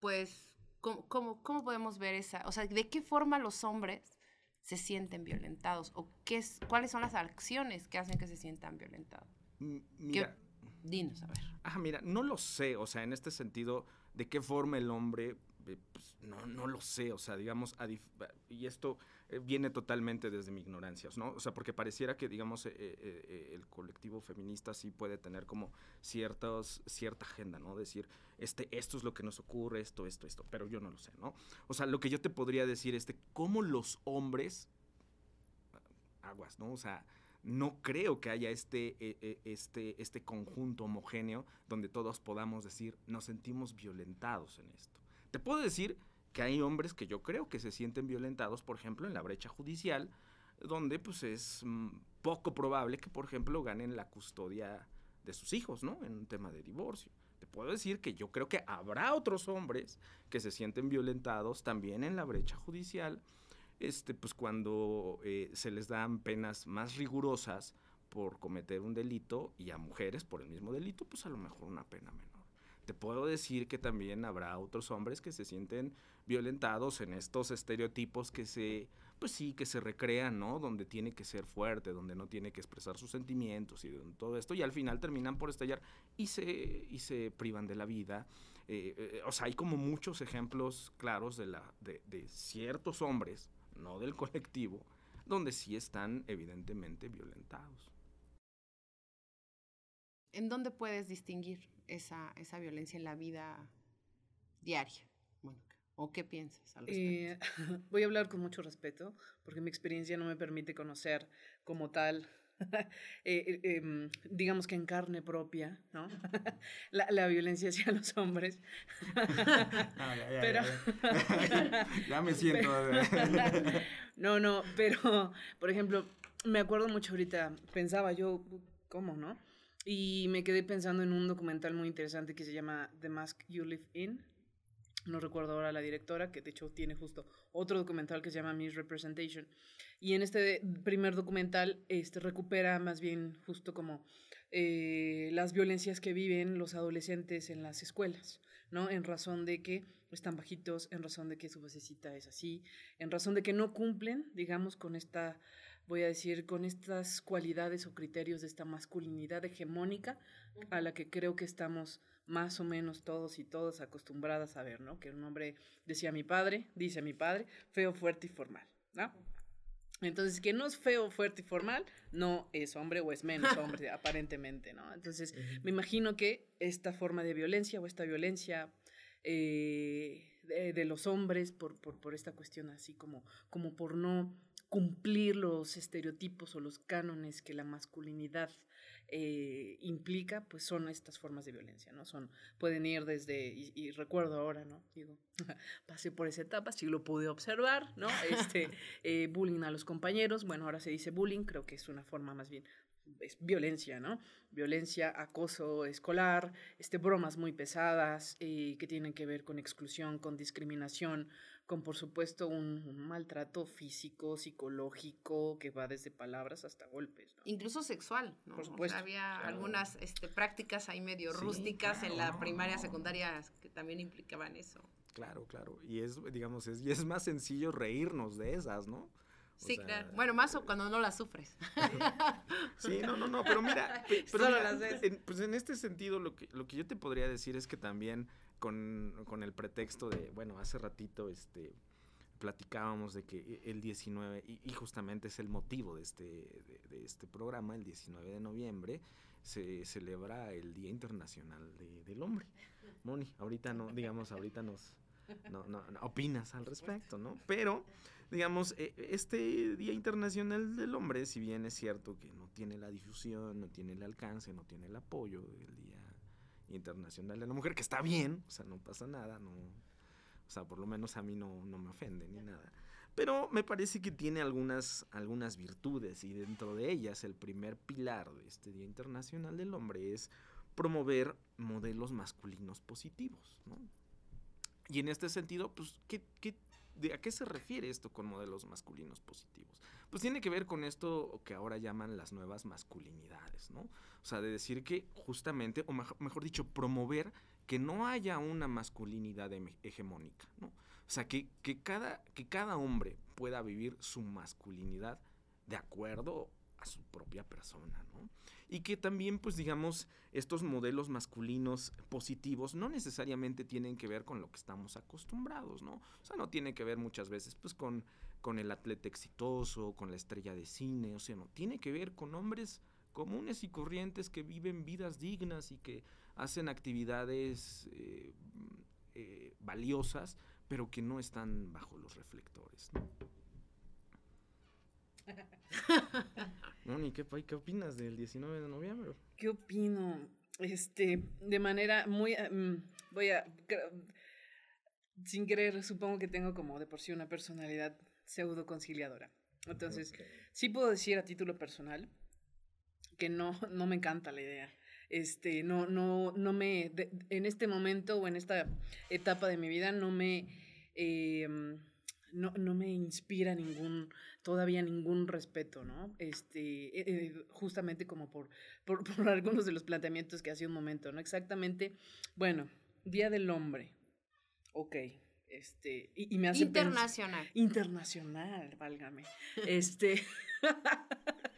Pues, ¿cómo, cómo, podemos ver esa? O sea, ¿de qué forma los hombres se sienten violentados? ¿O qué es, cuáles son las acciones que hacen que se sientan violentados? Mira. Dinos, a ver. Ah, mira, no lo sé, o sea, en este sentido, de qué forma el hombre, eh, pues, no, no lo sé, o sea, digamos, y esto eh, viene totalmente desde mi ignorancia, ¿no? O sea, porque pareciera que, digamos, eh, el colectivo feminista sí puede tener como ciertos, cierta agenda, ¿no? Decir, este, esto es lo que nos ocurre, esto, esto, esto, pero yo no lo sé, ¿no? O sea, lo que yo te podría decir es de cómo los hombres, aguas, ¿no? O sea, no creo que haya este, e, e, este, este conjunto homogéneo donde todos podamos decir, nos sentimos violentados en esto. Te puedo decir que hay hombres que yo creo que se sienten violentados, por ejemplo, en la brecha judicial, donde pues es mm, poco probable que, por ejemplo, ganen la custodia de sus hijos, ¿no? En un tema de divorcio. Te puedo decir que yo creo que habrá otros hombres que se sienten violentados también en la brecha judicial este, pues cuando eh, se les dan penas más rigurosas por cometer un delito y a mujeres por el mismo delito, pues a lo mejor una pena menor. Te puedo decir que también habrá otros hombres que se sienten violentados en estos estereotipos que se, pues sí, que se recrean, ¿no? Donde tiene que ser fuerte, donde no tiene que expresar sus sentimientos y todo esto, y al final terminan por estallar y se, y se privan de la vida. Eh, eh, o sea, hay como muchos ejemplos claros de, la, de, de ciertos hombres no del colectivo, donde sí están evidentemente violentados. ¿En dónde puedes distinguir esa, esa violencia en la vida diaria, ¿O qué piensas al respecto? Eh, voy a hablar con mucho respeto, porque mi experiencia no me permite conocer como tal Eh, eh, em, digamos que en carne propia, ¿no? la, la, violencia hacia los hombres. Ah, ya, pero... ya, me siento. no, no, pero, por ejemplo, me acuerdo mucho ahorita, pensaba yo, ¿cómo, no? Y me quedé pensando en un documental muy interesante que se llama The Mask You Live In, no recuerdo ahora la directora, que de hecho tiene justo otro documental que se llama Misrepresentation. Y en este primer documental este, recupera más bien justo como eh, las violencias que viven los adolescentes en las escuelas, ¿no? En razón de que están bajitos, en razón de que su vocecita es así, en razón de que no cumplen, digamos, con esta voy a decir, con estas cualidades o criterios de esta masculinidad hegemónica a la que creo que estamos más o menos todos y todas acostumbradas a ver, ¿no? Que un hombre, decía mi padre, dice mi padre, feo, fuerte y formal, ¿no? Entonces, que no es feo, fuerte y formal, no es hombre o es menos hombre, aparentemente, ¿no? Entonces, me imagino que esta forma de violencia o esta violencia eh, de, los hombres por, por, por, esta cuestión así como, como por no cumplir los estereotipos o los cánones que la masculinidad eh, implica, pues son estas formas de violencia, ¿no? Son, pueden ir desde, y, recuerdo ahora, ¿no? Digo, pasé por esa etapa, sí lo pude observar, ¿no? Este, eh, bullying a los compañeros, bueno, ahora se dice bullying, creo que es una forma más bien es violencia, ¿no? Violencia, acoso escolar, este, bromas muy pesadas eh, que tienen que ver con exclusión, con discriminación, con por supuesto un, maltrato físico, psicológico, que va desde palabras hasta golpes. Incluso sexual, ¿no? Por supuesto. había algunas este, prácticas ahí medio rústicas en la primaria, secundaria que también implicaban eso. Claro, claro. Y es, digamos, es, y es más sencillo reírnos de esas, ¿no? sí, claro. Bueno, más o cuando no las sufres. Sí, no, no, no, pero mira, pero pues en este sentido lo que, lo que yo te podría decir es que también con, el pretexto de, bueno, hace ratito este, platicábamos de que el 19, y, justamente es el motivo de este, de, este programa, el 19 de noviembre, se celebra el Día Internacional del Hombre. Moni, ahorita no, digamos, ahorita nos... No, no, opinas al respecto, ¿no? Pero, digamos, e, este Día Internacional del Hombre, si bien es cierto que no tiene la difusión, no tiene el alcance, no tiene el apoyo del Día Internacional de la Mujer, que está bien, o sea, no pasa nada, no, o sea, por lo menos a mí no, no me ofende ni nada. Pero me parece que tiene algunas, algunas virtudes y dentro de ellas el primer pilar de este Día Internacional del Hombre es promover modelos masculinos positivos, ¿no? Y en este sentido, pues, ¿qué, qué ¿De a qué se refiere esto con modelos masculinos positivos? Pues tiene que ver con esto que ahora llaman las nuevas masculinidades, ¿no? O sea, de decir que justamente, o mejor, dicho, promover que no haya una masculinidad hegemónica, ¿no? O sea, que, que, cada, que cada hombre pueda vivir su masculinidad de acuerdo su propia persona, ¿no? y que también, pues digamos, estos modelos masculinos positivos no necesariamente tienen que ver con lo que estamos acostumbrados, ¿no? O sea, no tiene que ver muchas veces, pues, con, con el atleta exitoso, con la estrella de cine, o sea, no, tiene que ver con hombres comunes y corrientes que viven vidas dignas y que hacen actividades eh, eh, valiosas, pero que no están bajo los reflectores, ¿no? Moni, ¿qué, ¿qué opinas del 19 de noviembre? ¿Qué opino? Este, de manera muy, eh, mm, voy a, sin querer, supongo que tengo como de por sí una personalidad pseudo conciliadora. Entonces, sí puedo decir a título personal que no, no me encanta la idea. Este, no, no, no me, en este momento o en esta etapa de mi vida no me, eh, no, no me inspira ningún, todavía ningún respeto, ¿no? Este, eh, eh, justamente como por, por, por, algunos de los planteamientos que hace un momento, ¿no? Exactamente, bueno, Día del Hombre, ok, este, y, me hace Internacional. internacional, válgame, este...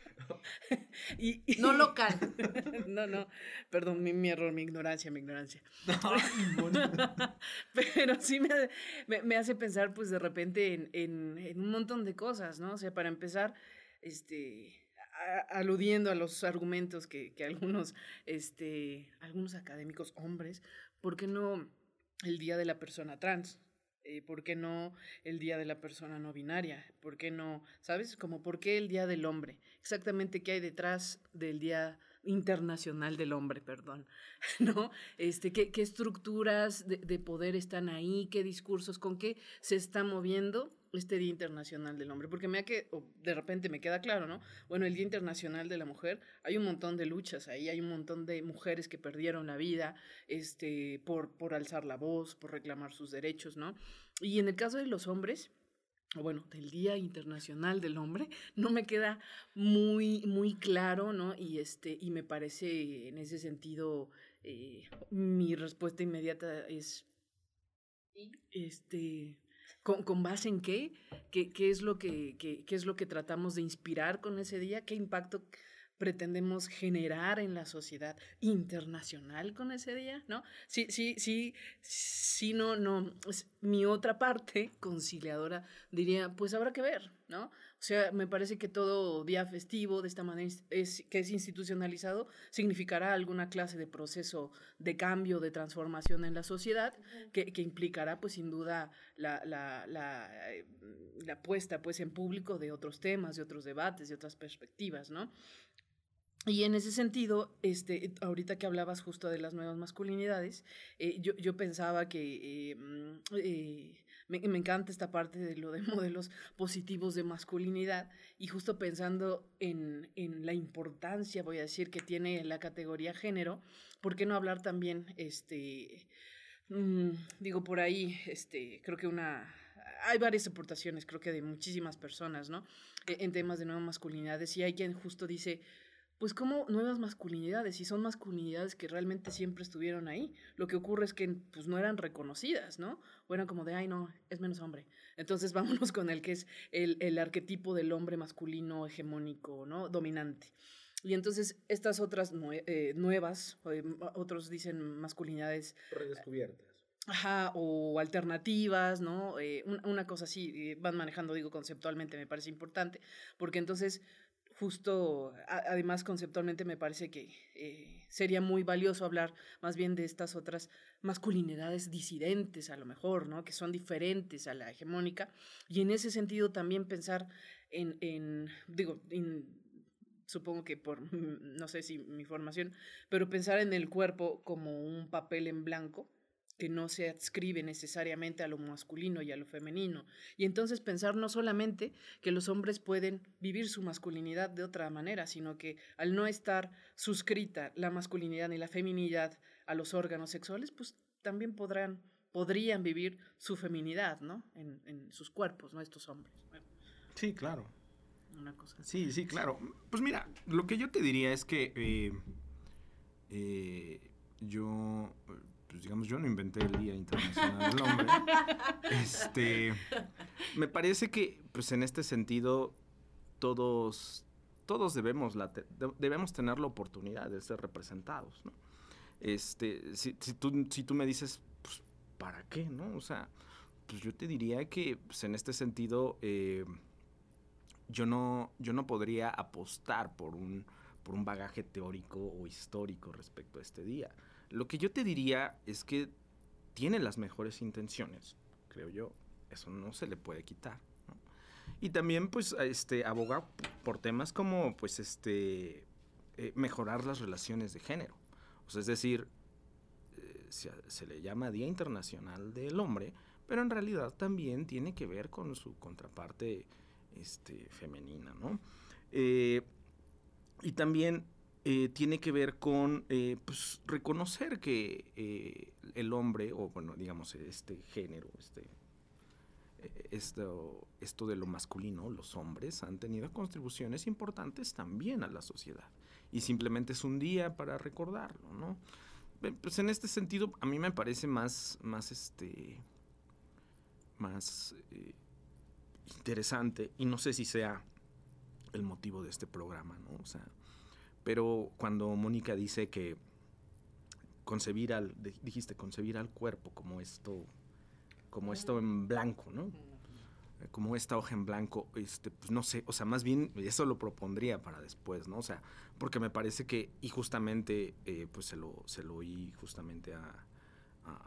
y, no local. no, no, perdón, mi, error, mi ignorancia, mi ignorancia. Pero sí me, me, hace pensar, pues, de repente en, en, en, un montón de cosas, ¿no? O sea, para empezar, este, aludiendo a los argumentos que, que algunos, este, algunos académicos hombres, ¿por qué no el Día de la Persona Trans? Eh, ¿Por qué no el Día de la Persona No Binaria? ¿Por qué no, sabes? Como por qué el Día del Hombre. Exactamente qué hay detrás del Día Internacional del Hombre, perdón. ¿No? Este, ¿qué, estructuras de, de poder están ahí? ¿Qué discursos? ¿Con qué se está moviendo? Este Día Internacional del Hombre, porque me que, de repente me queda claro, ¿no? Bueno, el Día Internacional de la Mujer, hay un montón de luchas ahí, hay un montón de mujeres que perdieron la vida este, por, por alzar la voz, por reclamar sus derechos, ¿no? Y en el caso de los hombres, bueno, del Día Internacional del Hombre, no me queda muy, muy claro, ¿no? Y, este, y me parece en ese sentido, eh, mi respuesta inmediata es, este, ¿Con, base en qué? ¿Qué, es lo que, qué, es lo que tratamos de inspirar con ese día? ¿Qué impacto pretendemos generar en la sociedad internacional con ese día, ¿no? Sí, sí, sí, sí, no, no. mi otra parte conciliadora diría, pues habrá que ver, ¿no? O sea, me parece que todo día festivo de esta manera es, que es institucionalizado significará alguna clase de proceso de cambio, de transformación en la sociedad, que, que implicará, pues sin duda, la, la, la, eh, la puesta pues, en público de otros temas, de otros debates, de otras perspectivas, ¿no? Y en ese sentido, este, ahorita que hablabas justo de las nuevas masculinidades, eh, yo, yo, pensaba que eh, mm, eh, me, me, encanta esta parte de lo de modelos positivos de masculinidad y justo pensando en, en, la importancia, voy a decir, que tiene la categoría género, ¿por qué no hablar también, este, mm, digo, por ahí, este, creo que una hay varias aportaciones, creo que de muchísimas personas, ¿no? E, en temas de nuevas masculinidades. Y hay quien justo dice, pues como nuevas masculinidades y son masculinidades que realmente siempre estuvieron ahí. Lo que ocurre es que pues no eran reconocidas, ¿no? O eran como de, ay no, es menos hombre. Entonces vámonos con el que es el, el arquetipo del hombre masculino hegemónico, ¿no? Dominante. Y entonces estas otras eh, nuevas, eh, otros dicen masculinidades... Redescubiertas. Ajá, o alternativas, ¿no? Eh, una cosa así, van manejando, digo, conceptualmente, me parece importante, porque entonces justo, además conceptualmente me parece que eh, sería muy valioso hablar más bien de estas otras masculinidades disidentes a lo mejor, ¿no? Que son diferentes a la hegemónica. Y en ese sentido también pensar en, en digo, supongo que por, no sé si mi formación, pero pensar en el cuerpo como un papel en blanco que no se adscribe necesariamente a lo masculino y a lo femenino. Y entonces pensar no solamente que los hombres pueden vivir su masculinidad de otra manera, sino que al no estar suscrita la masculinidad ni la feminidad a los órganos sexuales, pues también podrán, podrían vivir su feminidad, ¿no? En, en sus cuerpos, ¿no? Estos hombres. Sí, claro. Una cosa. Sí, sí, claro. Pues mira, lo que yo te diría es que eh, eh, yo pues digamos, yo no inventé el Día Internacional del Hombre. Este, me parece que, pues en este sentido, todos, todos debemos, la debemos tener la oportunidad de ser representados, ¿no? Este, si, si, tú, si tú me dices, pues, ¿para qué, no? O sea, pues yo te diría que, pues en este sentido, eh, yo, no, yo no podría apostar por un, por un bagaje teórico o histórico respecto a este día. Lo que yo te diría es que tiene las mejores intenciones, creo yo. Eso no se le puede quitar. Y también, pues, este, aboga por temas como, pues, este, eh, mejorar las relaciones de género. O sea, es decir, eh, se, le llama Día Internacional del Hombre, pero en realidad también tiene que ver con su contraparte este, femenina, ¿no? Eh, y también eh, tiene que ver con eh, pues, reconocer que eh, el hombre, o bueno, digamos, este género, este, esto, esto de lo masculino, los hombres han tenido contribuciones importantes también a la sociedad. Y simplemente es un día para recordarlo, ¿no? Pues en este sentido, a mí me parece más, más este, más interesante, y no sé si sea el motivo de este programa, ¿no? O sea, pero cuando Mónica dice que concebir al, dijiste concebir al cuerpo como esto, como esto en blanco, ¿no? Como esta hoja en blanco, este, pues no sé, o sea, más bien eso lo propondría para después, ¿no? O sea, porque me parece que, y justamente, eh, pues se lo, se lo oí justamente a,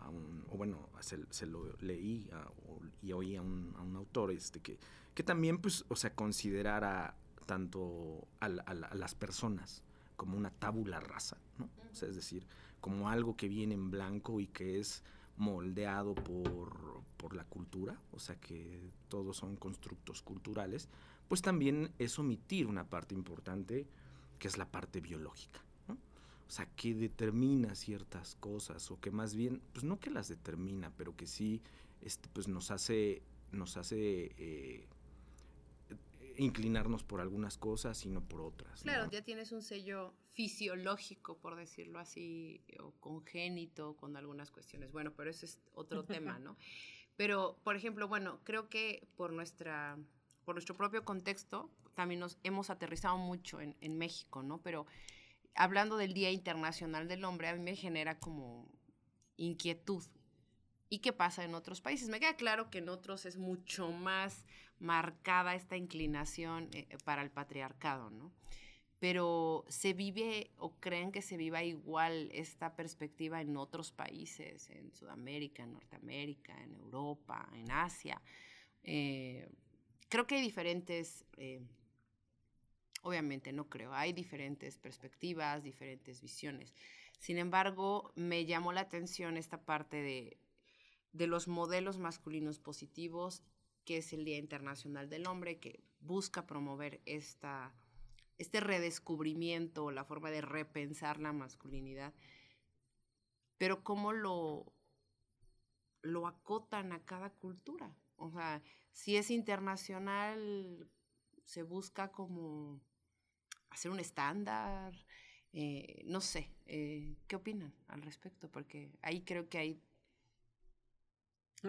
un, o bueno, se, lo leí y oí a un, a un, autor, este, que, que también, pues, o sea, considerara tanto a, a las personas, como una tábula rasa, ¿no? O sea, es decir, como algo que viene en blanco y que es moldeado por, por, la cultura, o sea que todos son constructos culturales, pues también es omitir una parte importante que es la parte biológica, ¿no? O sea, que determina ciertas cosas, o que más bien, pues no que las determina, pero que sí este, pues nos hace, nos hace eh, inclinarnos por algunas cosas, sino por otras. Claro, ya tienes un sello fisiológico, por decirlo así, o congénito con algunas cuestiones. Bueno, pero ese es otro tema, ¿no? Pero, por ejemplo, bueno, creo que por, nuestra, por nuestro propio contexto también nos hemos aterrizado mucho en, en México, ¿no? Pero hablando del Día Internacional del Hombre, a mí me genera como inquietud. ¿Y qué pasa en otros países? Me queda claro que en otros es mucho más marcada esta inclinación eh, para el patriarcado, ¿no? Pero se vive o creen que se viva igual esta perspectiva en otros países, en Sudamérica, en Norteamérica, en Europa, en Asia. Eh, creo que hay diferentes eh, Obviamente no creo, hay diferentes perspectivas, diferentes visiones. Sin embargo, me llamó la atención esta parte de, de los modelos masculinos positivos, que es el Día Internacional del Hombre, que busca promover esta, este redescubrimiento, la forma de repensar la masculinidad, pero cómo lo, lo acotan a cada cultura. O sea, si es internacional, se busca como hacer un estándar, eh, no sé, eh, ¿qué opinan al respecto? Porque ahí creo que hay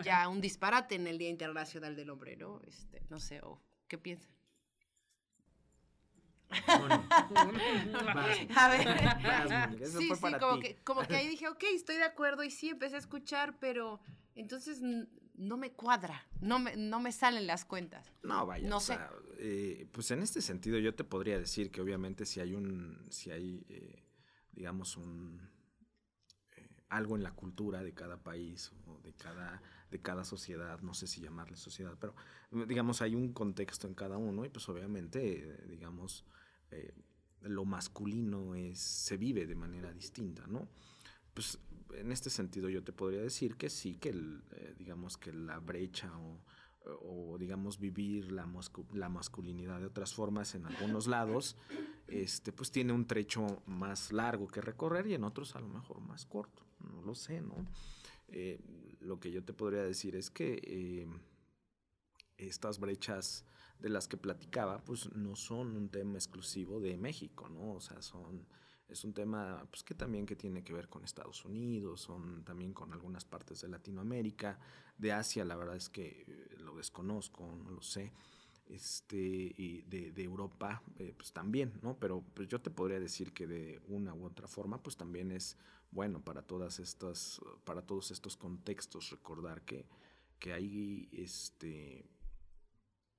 ya un disparate en el Día Internacional del Hombre, ¿no? Este, no sé, o ¿qué piensan? a ver, sí, sí, como que, como que ahí dije, ok, estoy de acuerdo y sí, empecé a escuchar, pero entonces no me cuadra, no me, no me salen las cuentas. No, vaya, no sé. Eh, pues en este sentido yo te podría decir que obviamente si hay un, si hay, eh, digamos, un, eh, algo en la cultura de cada país o de cada, de cada sociedad, no sé si llamarle sociedad, pero digamos hay un contexto en cada uno y pues obviamente, digamos, lo masculino es, se vive de manera distinta, ¿no? Pues en este sentido yo te podría decir que sí, que eh, digamos que la brecha o, digamos vivir la, la, masculinidad de otras formas en algunos lados, este, pues tiene un trecho más largo que recorrer y en otros a lo mejor más corto, no lo sé, ¿no? Eh, lo que yo te podría decir es que eh, estas brechas de las que platicaba, pues no son un tema exclusivo de México, ¿no? O sea, son es un tema pues, que también que tiene que ver con Estados Unidos, son también con algunas partes de Latinoamérica, de Asia, la verdad es que eh, lo desconozco, no lo sé, este, y de, Europa, eh, pues también, ¿no? Pero pues yo te podría decir que de una u otra forma, pues también es bueno para todas estas, para todos estos contextos recordar que, que ahí este,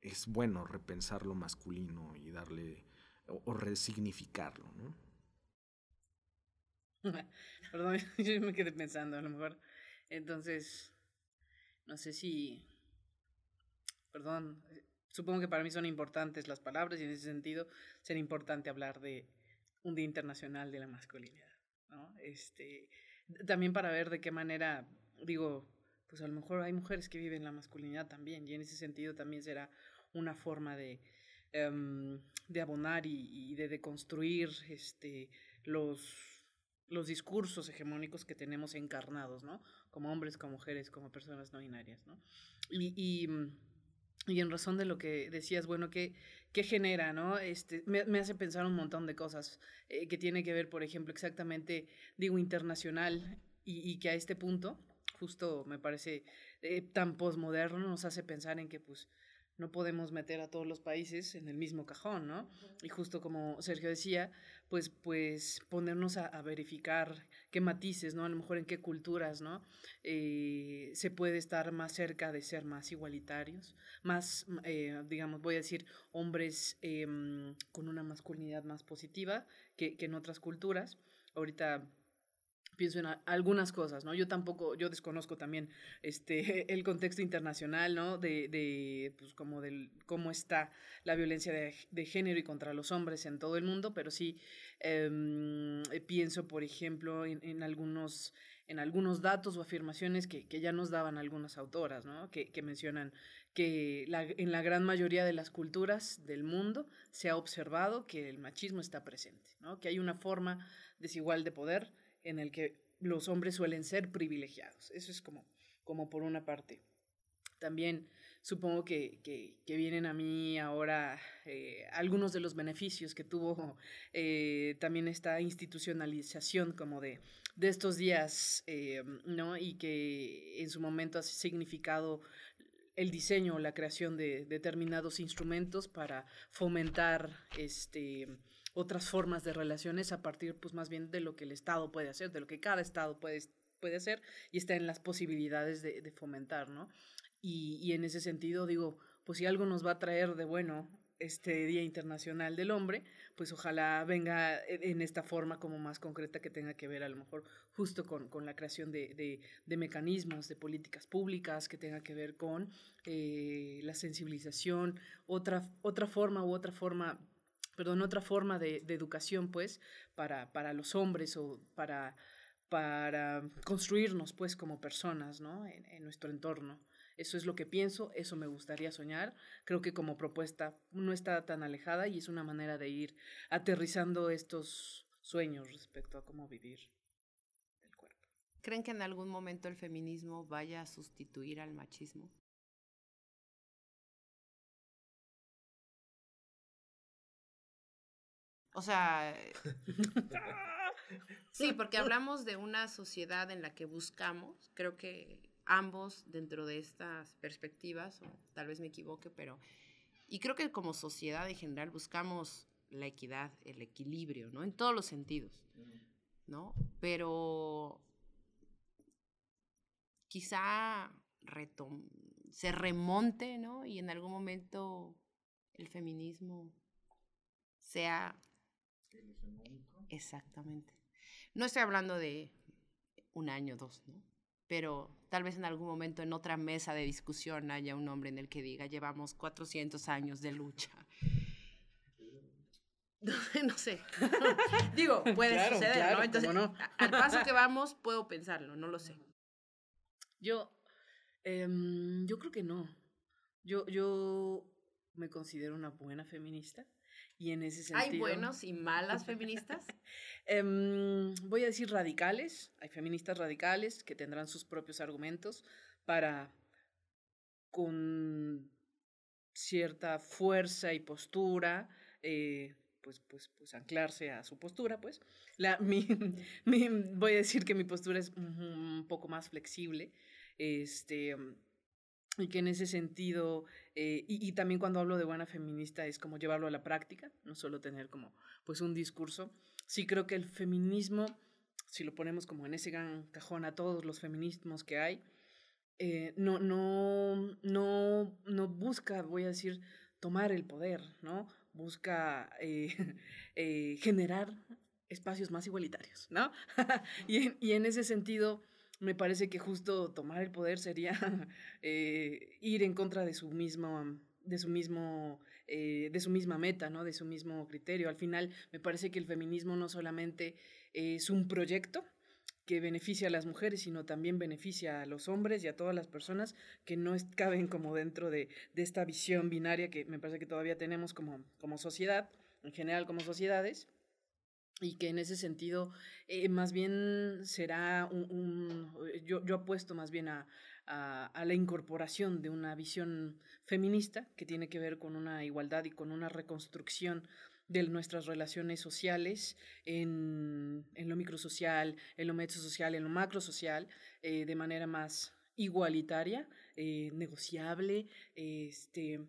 es bueno repensar lo masculino y darle o, o resignificarlo, ¿no? Perdón, yo me quedé pensando a lo mejor. Entonces, no sé si, perdón, supongo que para mí son importantes las palabras y en ese sentido será importante hablar de un Día Internacional de la Masculinidad, ¿no? Este, también para ver de qué manera, digo, pues a lo mejor hay mujeres que viven la masculinidad también y en ese sentido también será una forma de, em, de abonar y, de deconstruir este, los los discursos hegemónicos que tenemos encarnados, ¿no? Como hombres, como mujeres, como personas no binarias, ¿no? Y, y, mm, y en razón de lo que decías, bueno, ¿qué, qué genera, no? Este, me, hace pensar un montón de cosas eh, que tiene que ver, por ejemplo, exactamente, digo, internacional y, y que a este punto, justo me parece eh, tan posmoderno, nos hace pensar en que, pues, no podemos meter a todos los países en el mismo cajón, ¿no? Y justo como Sergio decía, pues, pues ponernos a, verificar qué matices, ¿no? A lo mejor en qué culturas, ¿no? Eh, se puede estar más cerca de ser más igualitarios, más, eh, digamos, voy a decir, hombres em, con una masculinidad más positiva que, que en otras culturas. Ahorita pienso en algunas cosas, ¿no? Yo tampoco, yo desconozco también este, el contexto internacional, ¿no? De, de pues como del cómo está la violencia de, de, género y contra los hombres en todo el mundo, pero sí em, pienso, por ejemplo, en, en, algunos, en algunos datos o afirmaciones que, que, ya nos daban algunas autoras, ¿no? Que, que mencionan que la, en la gran mayoría de las culturas del mundo se ha observado que el machismo está presente, ¿no? Que hay una forma desigual de poder, en el que los hombres suelen ser privilegiados. Eso es como, como por una parte. También supongo que, que, vienen a mí ahora eh, algunos de los beneficios que tuvo eh, también esta institucionalización como de, de estos días, eh, ¿no? Y que en su momento ha significado el diseño o la creación de determinados instrumentos para fomentar este otras formas de relaciones a partir pues más bien de lo que el Estado puede hacer, de lo que cada Estado puede, puede hacer y está en las posibilidades de, de fomentar, ¿no? Y, y, en ese sentido digo, pues si algo nos va a traer de bueno este Día Internacional del Hombre, pues ojalá venga en esta forma como más concreta que tenga que ver a lo mejor justo con, con la creación de, de, de, mecanismos, de políticas públicas, que tenga que ver con eh, la sensibilización, otra, otra forma u otra forma perdón, otra forma de, de educación, pues, para, para, los hombres o para, para construirnos, pues, como personas, ¿no? En, en, nuestro entorno. Eso es lo que pienso, eso me gustaría soñar. Creo que como propuesta no está tan alejada y es una manera de ir aterrizando estos sueños respecto a cómo vivir el cuerpo. ¿Creen que en algún momento el feminismo vaya a sustituir al machismo? O sea, sí, porque hablamos de una sociedad en la que buscamos, creo que ambos dentro de estas perspectivas, o tal vez me equivoque, pero, y creo que como sociedad en general buscamos la equidad, el equilibrio, ¿no? En todos los sentidos, ¿no? Pero quizá se remonte, ¿no? Y en algún momento el feminismo sea Exactamente. No estoy hablando de un año, dos, ¿no? Pero tal vez en algún momento en otra mesa de discusión haya un hombre en el que diga, llevamos 400 años de lucha. No, sé. Digo, puede suceder, ¿no? Entonces, al paso que vamos, puedo pensarlo, no lo sé. Yo, em, yo creo que no. Yo, yo me considero una buena feminista. Y en ese sentido... ¿Hay buenos y malas feministas? Em, voy a decir radicales. Hay feministas radicales que tendrán sus propios argumentos para, con cierta fuerza y postura, eh, pues, pues, pues anclarse a su postura, pues. La, mi, mi, voy a decir que mi postura es un poco más flexible. Este, y que en ese sentido, eh, y, también cuando hablo de buena feminista es como llevarlo a la práctica, no solo tener como pues un discurso. Sí creo que el feminismo, si lo ponemos como en ese gran cajón a todos los feminismos que hay, eh, no, no, no, no busca, voy a decir, tomar el poder, ¿no? Busca eh, generar espacios más igualitarios, ¿no? y, y en ese sentido me parece que justo tomar el poder sería eh, ir en contra de su mismo de su mismo eh, de su misma meta no de su mismo criterio. Al final me parece que el feminismo no solamente es un proyecto que beneficia a las mujeres, sino también beneficia a los hombres y a todas las personas que no caben como dentro de, de esta visión binaria que me parece que todavía tenemos como, como sociedad, en general como sociedades y que en ese sentido eh, más bien será un, eh, yo, yo, apuesto más bien a, a, a, la incorporación de una visión feminista que tiene que ver con una igualdad y con una reconstrucción de nuestras relaciones sociales en, en lo microsocial, en lo social en lo macrosocial, eh, de manera más igualitaria, eh, negociable, este,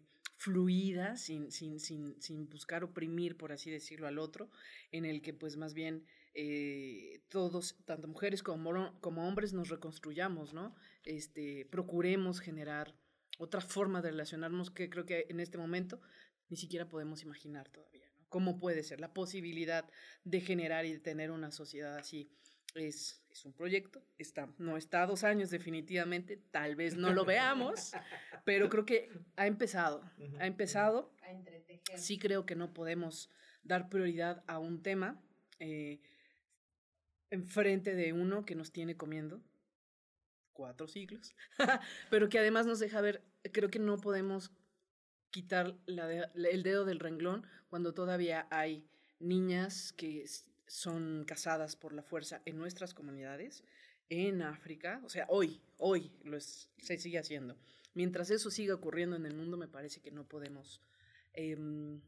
fluida, sin, sin, sin, sin buscar oprimir, por así decirlo, al otro, en el que pues más bien eh, todos, tanto mujeres como, como hombres, nos reconstruyamos, ¿no? Este, procuremos generar otra forma de relacionarnos que creo que en este momento ni siquiera podemos imaginar todavía. ¿Cómo puede ser la posibilidad de generar y de tener una sociedad así? Es, es, un proyecto, está, no está a dos años definitivamente, tal vez no lo veamos, pero creo que ha empezado, ha empezado. A sí creo que no podemos dar prioridad a un tema eh, enfrente de uno que nos tiene comiendo cuatro siglos, pero que además nos deja ver, creo que no podemos quitar la de, el dedo del renglón cuando todavía hay niñas que son casadas por la fuerza en nuestras comunidades, en África, o sea, hoy, hoy se sigue haciendo. mientras eso siga ocurriendo en el mundo, me parece que no podemos, em,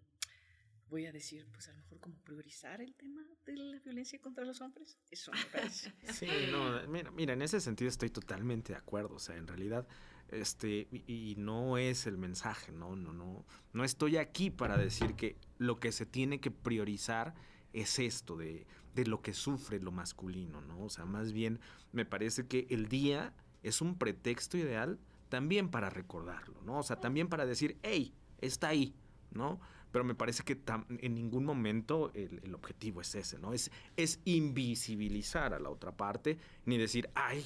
voy a decir, pues a lo mejor como priorizar el tema de la violencia contra los hombres. Eso me parece. Sí, no, mira, mira, en ese sentido estoy totalmente de acuerdo. O sea, en realidad, este, y, y no es el mensaje, no, no, no. No estoy aquí para decir que lo que se tiene que priorizar es esto de, de lo que sufre lo masculino, ¿no? O sea, más bien me parece que el día es un pretexto ideal también para recordarlo, ¿no? O sea, también para decir, hey, está ahí, ¿no? Pero me parece que en ningún momento el, objetivo es ese, ¿no? Es, es invisibilizar a la otra parte, ni decir, ay,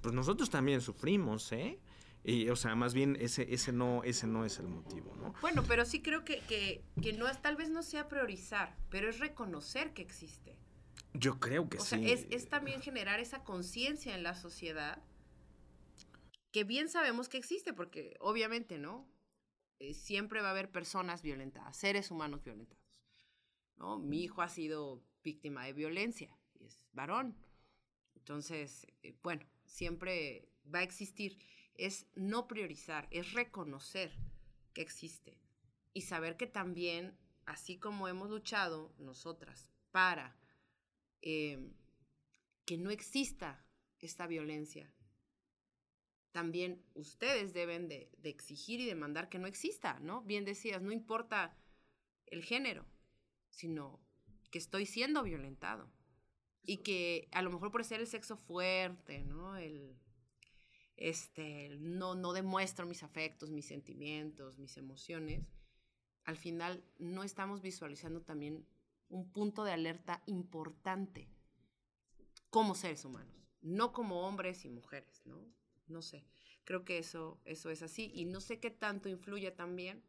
pues nosotros también sufrimos, ¿eh? Y, o sea, más bien ese, ese, no, ese no es el motivo, ¿no? Bueno, pero sí creo que, que, que no es, tal vez no sea priorizar, pero es reconocer que existe. Yo creo que o sí. Sea, es, es también generar esa conciencia en la sociedad que bien sabemos que existe, porque obviamente, ¿no? Eh, siempre va a haber personas violentadas, seres humanos violentados. ¿no? Mi hijo ha sido víctima de violencia y es varón. Entonces, eh, bueno, siempre va a existir. Es no priorizar, es reconocer que existe y saber que también, así como hemos luchado nosotras para eh, que no exista esta violencia, también ustedes deben de, de, exigir y demandar que no exista, ¿no? Bien decías, no importa el género, sino que estoy siendo violentado. Y que a lo mejor por ser el sexo fuerte, ¿no? El, este, no, no demuestro mis afectos, mis sentimientos, mis emociones, al final no estamos visualizando también un punto de alerta importante como seres humanos, no como hombres y mujeres, ¿no? No sé, creo que eso, eso es así y no sé qué tanto influye también,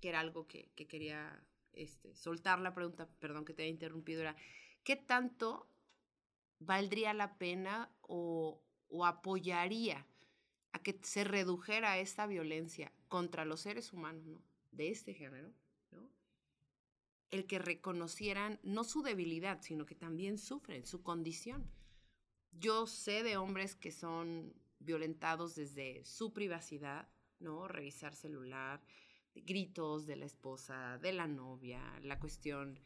que era algo que, que quería este, soltar la pregunta, perdón que te haya interrumpido, era, ¿qué tanto valdría la pena o, o apoyaría a que se redujera esta violencia contra los seres humanos ¿no? de este género, ¿no? el que reconocieran no su debilidad, sino que también sufren su condición. Yo sé de hombres que son violentados desde su privacidad, ¿no? Revisar celular, gritos de la esposa, de la novia, la cuestión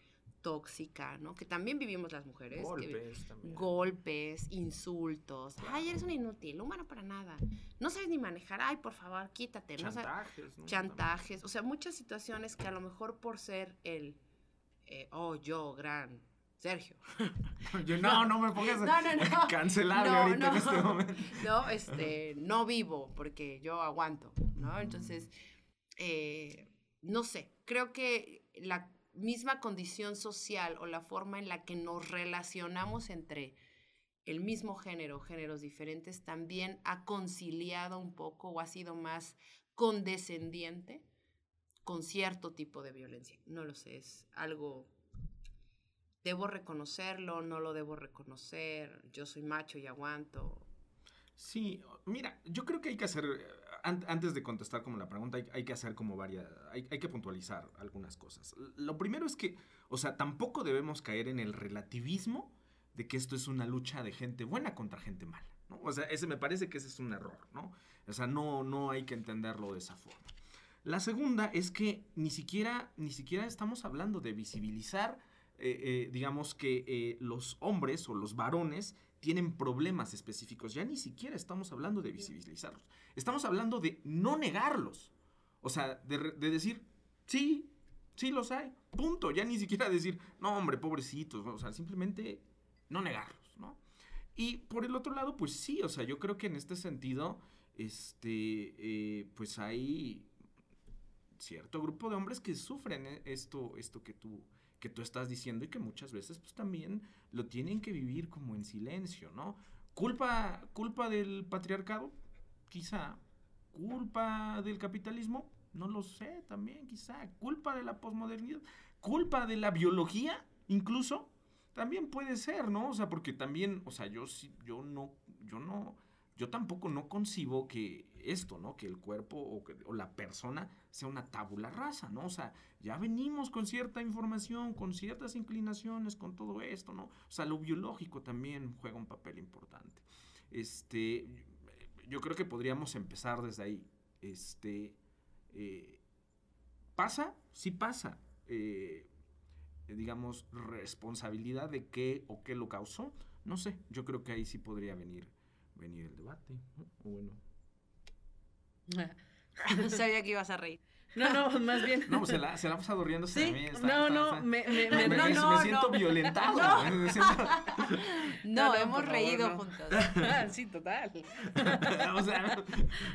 tóxica, ¿no? Que también vivimos las mujeres. Golpes que, también. Golpes, insultos. Ay, eres un inútil, humano para nada. No sabes ni manejar. Ay, por favor, quítate. Chantajes, ¿no? Chantajes. O sea, muchas situaciones que a lo mejor por ser el, eh, oh, yo, gran Sergio. Yo, no, no me pongas no, no, no. cancelable no, ahorita no. en este momento. No, este, no vivo porque yo aguanto, ¿no? Entonces, eh, no sé, creo que la misma condición social o la forma en la que nos relacionamos entre el mismo género, géneros diferentes, también ha conciliado un poco o ha sido más condescendiente con cierto tipo de violencia. No lo sé, es algo debo reconocerlo, no lo debo reconocer, yo soy macho y aguanto. Sí, mira, yo creo que hay que hacer, an antes de contestar como la pregunta, hay, que hacer como varias, hay, que puntualizar algunas cosas. Lo primero es que, o sea, tampoco debemos caer en el relativismo de que esto es una lucha de gente buena contra gente mala. O sea, ese me parece que ese es un error, ¿no? O sea, no, no hay que entenderlo de esa forma. La segunda es que ni siquiera, ni siquiera estamos hablando de visibilizar eh, eh, digamos que eh, los hombres o los varones tienen problemas específicos. Ya ni siquiera estamos hablando de visibilizarlos. Estamos hablando de no negarlos. O sea, de, de, decir, sí, sí los hay. Punto. Ya ni siquiera decir, no, hombre, pobrecitos. O sea, simplemente no negarlos, ¿no? Y por el otro lado, pues sí, o sea, yo creo que en este sentido, este, pues hay cierto grupo de hombres que sufren esto, esto que tú que tú estás diciendo y que muchas veces pues también lo tienen que vivir como en silencio, ¿no? Culpa, culpa del patriarcado, quizá. Culpa del capitalismo, no lo sé, también quizá. Culpa de la posmodernidad, culpa de la biología, incluso, también puede ser, ¿no? O sea, porque también, o sea, yo yo no, yo no, yo tampoco no concibo que esto, ¿no? Que el cuerpo o, la persona sea una tabula rasa, ¿no? O sea, ya venimos con cierta información, con ciertas inclinaciones, con todo esto, ¿no? O sea, lo biológico también juega un papel importante. Este, yo creo que podríamos empezar desde ahí. Este, eh, ¿Pasa? Sí pasa. Eh, digamos, responsabilidad de qué o qué lo causó. No sé, yo creo que ahí sí podría venir, venir el debate. O bueno. No sabía que ibas a reír. No, no, más bien. No, se la, se la ha pasado riéndose ¿Sí? de mí. está- no, está- no, está- me, me, me, me- no, me- no, me siento no. violentado. No. me siento- No, no, hemos favor, reído no. juntos. sí, total. o sea,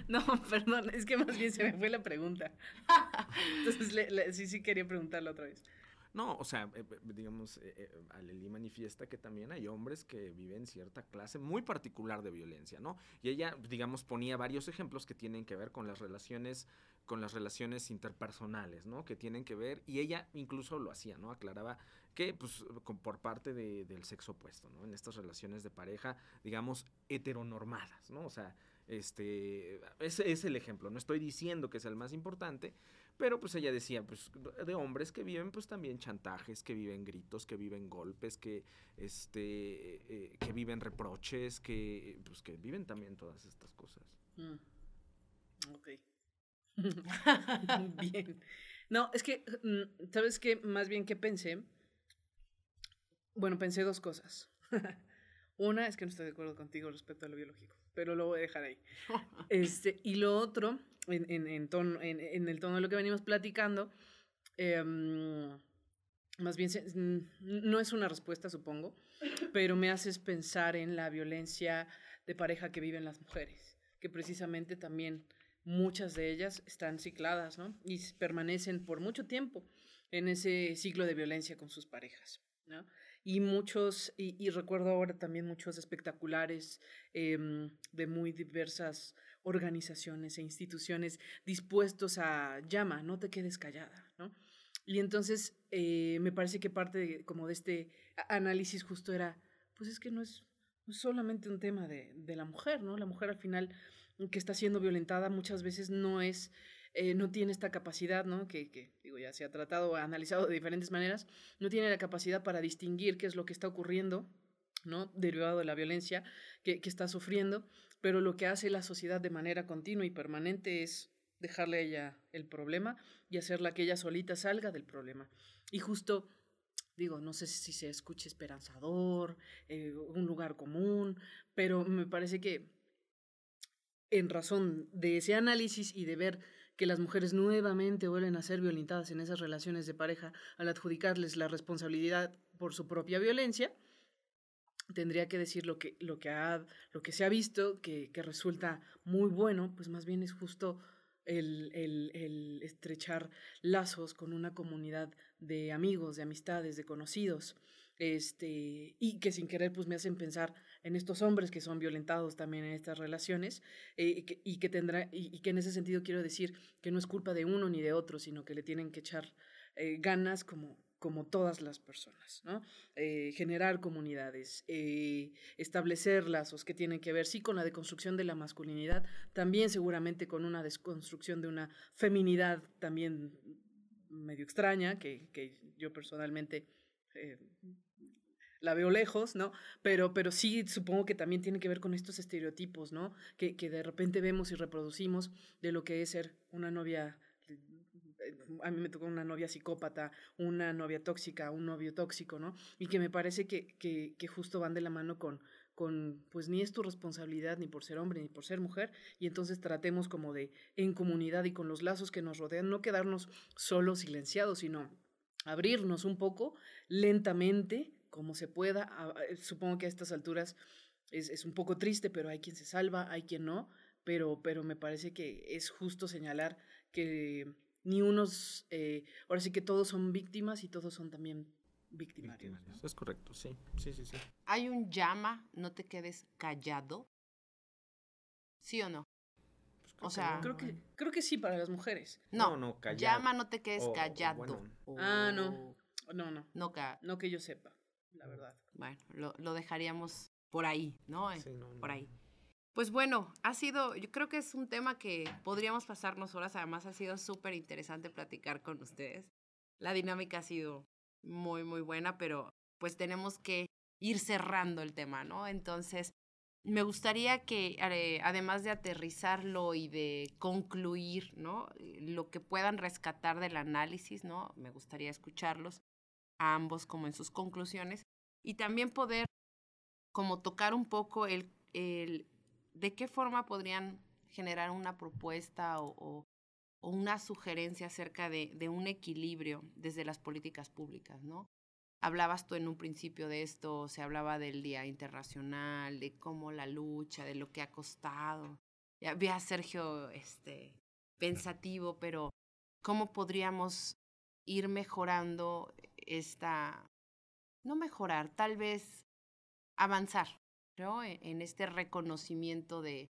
No, perdón, es que más bien se me fue la pregunta. Entonces, le- le- sí, sí quería preguntarla otra vez. No, o sea, eh, eh, digamos, eh, eh, Aleli manifiesta que también hay hombres que viven cierta clase muy particular de violencia, ¿no? Y ella, digamos, ponía varios ejemplos que tienen que ver con las relaciones, con las relaciones interpersonales, ¿no? Que tienen que ver, y ella incluso lo hacía, ¿no? Aclaraba que, pues, por parte de- del sexo opuesto, ¿no? En estas relaciones de pareja, digamos, heteronormadas, ¿no? O sea, este, es el ejemplo. No estoy diciendo que sea el más importante, pero pues ella decía, pues de hombres que viven pues también chantajes, que viven gritos, que viven golpes, que este eh, que viven reproches, que pues que viven también todas estas cosas. Mm. Ok. bien. No, es que, mm, ¿sabes qué? Más bien que pensé. Bueno, pensé dos cosas. Una es que no estoy de acuerdo contigo respecto a lo biológico, pero lo voy a dejar ahí. Este, y lo otro, en, en, en tono- en, en el tono de lo que venimos platicando, em, más bien no es una respuesta, supongo, pero me haces pensar en la violencia de pareja que viven las mujeres, que precisamente también muchas de ellas están cicladas, ¿no? Y permanecen por mucho tiempo en ese ciclo de violencia con sus parejas, ¿no? Y muchos, y, recuerdo ahora también muchos espectaculares em, de muy diversas organizaciones e instituciones dispuestos a llama, no te quedes callada, ¿no? Y entonces eh, me parece que parte de, como de este análisis justo era, pues es que no es solamente un tema de, de la mujer, ¿no? La mujer al final que está siendo violentada muchas veces no es, eh, no tiene esta capacidad, ¿no? Que, que, digo, ya se ha tratado, analizado de diferentes maneras, no tiene la capacidad para distinguir qué es lo que está ocurriendo, ¿no? Derivado de la violencia que, que está sufriendo, pero lo que hace la sociedad de manera continua y permanente es dejarle a ella el problema y hacerla que ella solita salga del problema. Y justo, digo, no sé si se escuche esperanzador, eh, un lugar común, pero me parece que en razón de ese análisis y de ver que las mujeres nuevamente vuelven a ser violentadas en esas relaciones de pareja al adjudicarles la responsabilidad por su propia violencia, tendría que decir lo que, lo que, ha, lo que se ha visto, que, que resulta muy bueno, pues más bien es justo el, el, el estrechar lazos con una comunidad de amigos, de amistades, de conocidos, este, y que sin querer pues me hacen pensar en estos hombres que son violentados también en estas relaciones, eh, y, que, y que tendrá, y, y que en ese sentido quiero decir que no es culpa de uno ni de otro, sino que le tienen que echar eh, ganas como, como todas las personas, ¿no? Eh, generar comunidades, eh, establecer lazos que tienen que ver, sí, con la deconstrucción de la masculinidad, también seguramente con una desconstrucción de una feminidad también medio extraña, que, que yo personalmente eh, la veo lejos, ¿no? Pero, pero sí supongo que también tiene que ver con estos estereotipos, ¿no? Que, que de repente vemos y reproducimos de lo que es ser una novia a mí me tocó una novia psicópata, una novia tóxica, un novio tóxico, ¿no? Y que me parece que, que, que, justo van de la mano con, con, pues ni es tu responsabilidad ni por ser hombre ni por ser mujer, y entonces tratemos como de, en comunidad y con los lazos que nos rodean, no quedarnos solos, silenciados, sino abrirnos un poco lentamente, como se pueda. A, supongo que a estas alturas es, es un poco triste, pero hay quien se salva, hay quien no, pero, pero me parece que es justo señalar que ni unos, eh, ahora sí que todos son víctimas y todos son también victimarios. victimarios. Es correcto, sí, sí, sí, sí. Hay un llama, no te quedes callado. ¿Sí o no? Pues O sea, Creo que, creo que sí para las mujeres. No, No, no, callado. llama, no te quedes O- o callado. Ah, no. O- No, no, No, ca- no que yo sepa, la verdad. bueno, lo, lo dejaríamos por ahí, ¿no? Eh, Sí, no, por no. ahí. Pues bueno, ha sido, yo creo que es un tema que podríamos pasarnos horas, además ha sido súper interesante platicar con ustedes. La dinámica ha sido muy, muy buena, pero pues tenemos que ir cerrando el tema, ¿no? Entonces, me gustaría que, eh, además de aterrizarlo y de concluir, ¿no? Lo que puedan rescatar del análisis, ¿no? Me gustaría escucharlos a ambos como en sus conclusiones y también poder como tocar un poco el, el de qué forma podrían generar una propuesta o, o, una sugerencia acerca de, de, un equilibrio desde las políticas públicas, ¿no? Hablabas tú en un principio de esto, se hablaba del Día Internacional, de cómo la lucha, de lo que ha costado. Ya vi a Sergio este, pensativo, pero ¿cómo podríamos ir mejorando esta, no mejorar, tal vez avanzar, ¿no? E, en este reconocimiento de,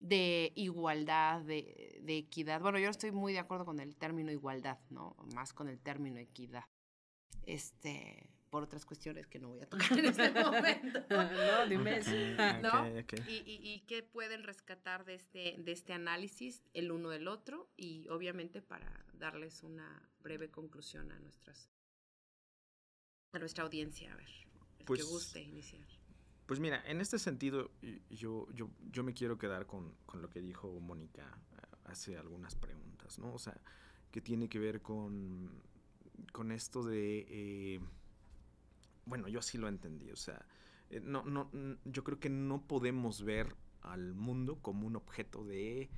de igualdad, de, de, equidad. Bueno, yo estoy muy de acuerdo con el término igualdad, ¿no? Más con el término equidad este, por otras cuestiones que no voy a tocar en este momento. no, dime ¿No? Y, y, y, qué pueden rescatar de este, de este análisis el uno del otro y obviamente para darles una breve conclusión a nuestras a nuestra audiencia, a ver, el pues, que guste iniciar. Pues mira, en este sentido yo, yo, yo me quiero quedar con, con lo que dijo Mónica eh, hace algunas preguntas, ¿no? O sea, que tiene que ver con con esto de... Eh, bueno, yo así lo entendí, o sea, eh, no, no, yo creo que no podemos ver al mundo como un objeto de,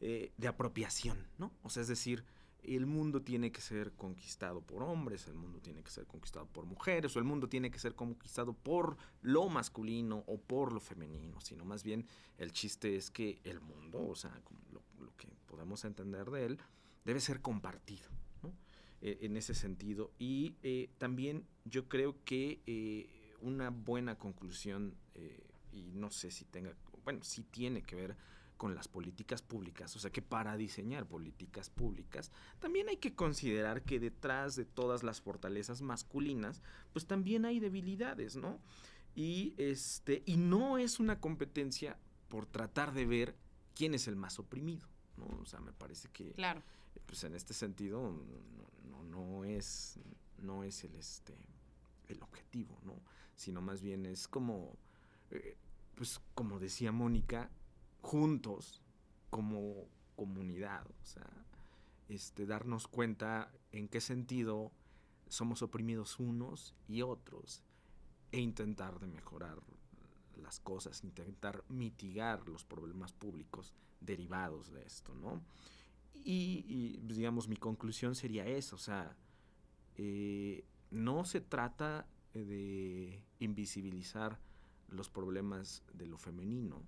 eh, de apropiación, ¿no? O sea, es decir, el mundo tiene que ser conquistado por hombres, el mundo tiene que ser conquistado por mujeres, o el mundo tiene que ser conquistado por lo masculino o por lo femenino, sino más bien el chiste es que el mundo, o sea, lo, que podemos entender de él, debe ser compartido. Eh, en ese sentido. Y eh, también yo creo que eh, una buena conclusión, y no sé si tenga, bueno, sí tiene que ver con las políticas públicas, o sea que para diseñar políticas públicas también hay que considerar que detrás de todas las fortalezas masculinas, pues también hay debilidades, ¿no? Y este y no es una competencia por tratar de ver quién es el más oprimido, ¿no? O sea, me parece que claro. pues en este sentido no es, no es el, este, el objetivo, ¿no? Sino más bien es como, eh, pues como decía Mónica, juntos, como comunidad, o sea, este, darnos cuenta en qué sentido somos oprimidos unos y otros e intentar de mejorar las cosas, intentar mitigar los problemas públicos derivados de esto, ¿no? Y, pues, digamos, mi conclusión sería esa, o sea, eh, no se trata de invisibilizar los problemas de lo femenino,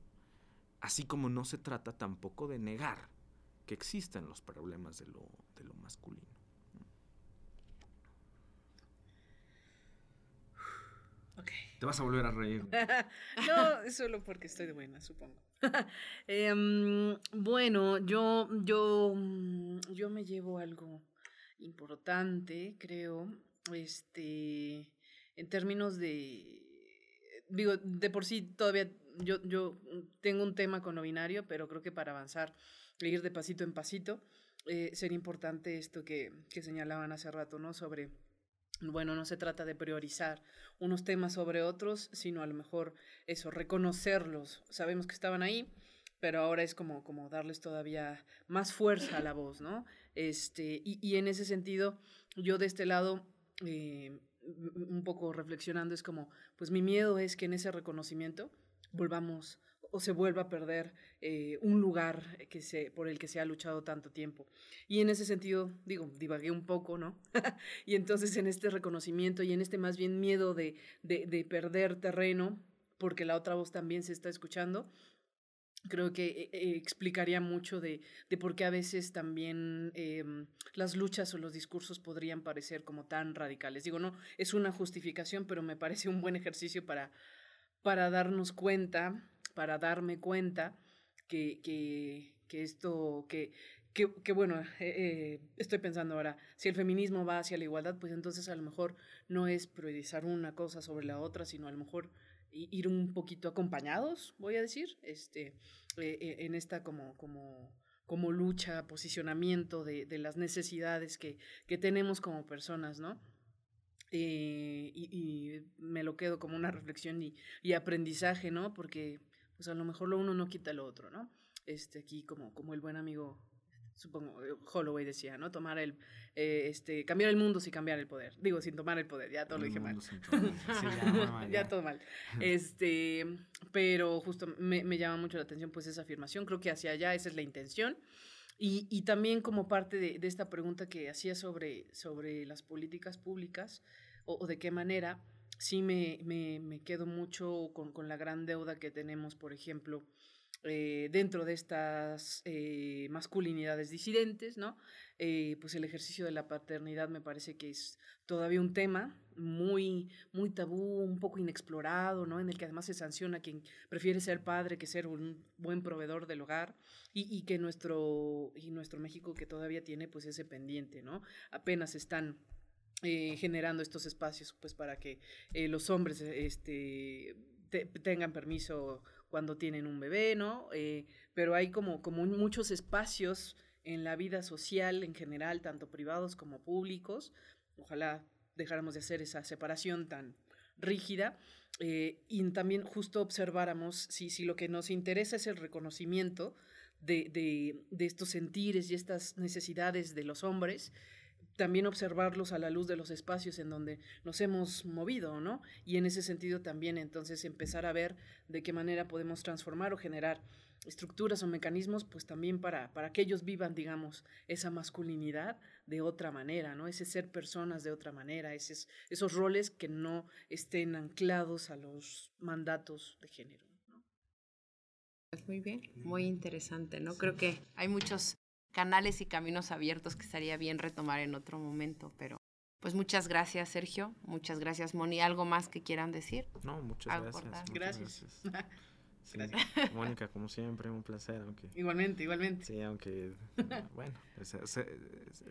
así como no se trata tampoco de negar que existen los problemas de lo, de lo masculino. Te vas a volver a reír. no, es solo porque estoy de buena, supongo. Em, bueno, yo, yo, mm, yo me llevo algo importante, creo, este, en términos de, digo, de por sí todavía yo, yo tengo un tema con lo binario, pero creo que para avanzar, ir de pasito en pasito, eh, sería importante esto que, que señalaban hace rato, ¿no? Sobre bueno, no se trata de priorizar unos temas sobre otros, sino a lo mejor eso, reconocerlos. Sabemos que estaban ahí, pero ahora es como, como darles todavía más fuerza a la voz, ¿no? Este, y, y en ese sentido, yo de este lado, eh, un poco reflexionando, es como, pues mi miedo es que en ese reconocimiento volvamos o se vuelva a perder eh, un lugar que se, por el que se ha luchado tanto tiempo. Y en ese sentido, digo, divagué un poco, ¿no? y entonces en este reconocimiento y en este más bien miedo de, de, de perder terreno, porque la otra voz también se está escuchando, creo que eh, explicaría mucho de, de, por qué a veces también em, las luchas o los discursos podrían parecer como tan radicales. Digo, no, es una justificación, pero me parece un buen ejercicio para, para darnos cuenta para darme cuenta que, que, esto, que, que, bueno, eh, eh, estoy pensando ahora, si el feminismo va hacia la igualdad, pues entonces a lo mejor no es priorizar una cosa sobre la otra, sino a lo mejor ir un poquito acompañados, voy a decir, este, eh, en esta como, como, como lucha, posicionamiento de, de las necesidades que, que tenemos como personas, ¿no? y, y, me lo quedo como una reflexión y, y aprendizaje, ¿no? Porque pues a lo mejor lo uno no quita lo otro, ¿no? Este, aquí como, como el buen amigo supongo, eh, Holloway decía, ¿no? Tomar el, eh, este, cambiar el mundo sin cambiar el poder. Digo, sin tomar el poder, ya todo lo dije mal. ya, todo mal. Este, pero justo me, me, llama mucho la atención pues esa afirmación, creo que hacia allá esa es la intención. Y, y también como parte de, de, esta pregunta que hacía sobre, sobre las políticas públicas o, o de qué manera, sí me, me, me quedo mucho con, con la gran deuda que tenemos, por ejemplo, eh, dentro de estas eh, masculinidades disidentes, ¿no? Eh, pues el ejercicio de la paternidad me parece que es todavía un tema muy, muy tabú, un poco inexplorado, ¿no? En el que además se sanciona a quien prefiere ser padre que ser un buen proveedor del hogar y, y que nuestro, y nuestro México que todavía tiene pues ese pendiente, ¿no? Apenas están generando estos espacios pues para que los hombres este, tengan permiso cuando tienen un bebé, ¿no? Eh, pero hay como, como muchos espacios en la vida social en general, tanto privados como públicos. Ojalá dejáramos de hacer esa separación tan rígida eh, y también justo observáramos si, si lo que nos interesa es el reconocimiento de, de, de estos sentires y estas necesidades de los hombres, también observarlos a la luz de los espacios en donde nos hemos movido, ¿no? Y en ese sentido también entonces empezar a ver de qué manera podemos transformar o generar estructuras o mecanismos, pues también para, para que ellos vivan, digamos, esa masculinidad de otra manera, ¿no? Ese ser personas de otra manera, esos, esos roles que no estén anclados a los mandatos de género. ¿no? Muy bien, muy interesante, ¿no? Creo que hay muchos canales y caminos abiertos que estaría bien retomar en otro momento, pero pues muchas gracias, Sergio. Muchas gracias, Moni. ¿Algo más que quieran decir? No, muchas gracias. Muchas gracias. gracias. Mónica, como siempre, un placer. Aunque, igualmente, igualmente. Sí, aunque, bueno,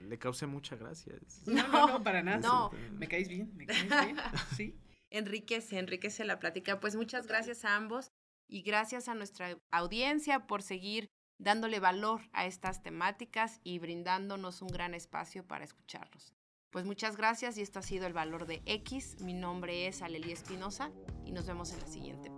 le causé mucha gracia. No, no, no, para nada. No. Me caes bien, me caes bien. Sí. Enriquece, enriquece la plática. Pues muchas gracias a ambos y gracias a nuestra audiencia por seguir dándole valor a estas temáticas y brindándonos un gran espacio para escucharlos. Pues muchas gracias y esto ha sido el valor de X. Mi nombre es Aleli Espinosa y nos vemos en la siguiente.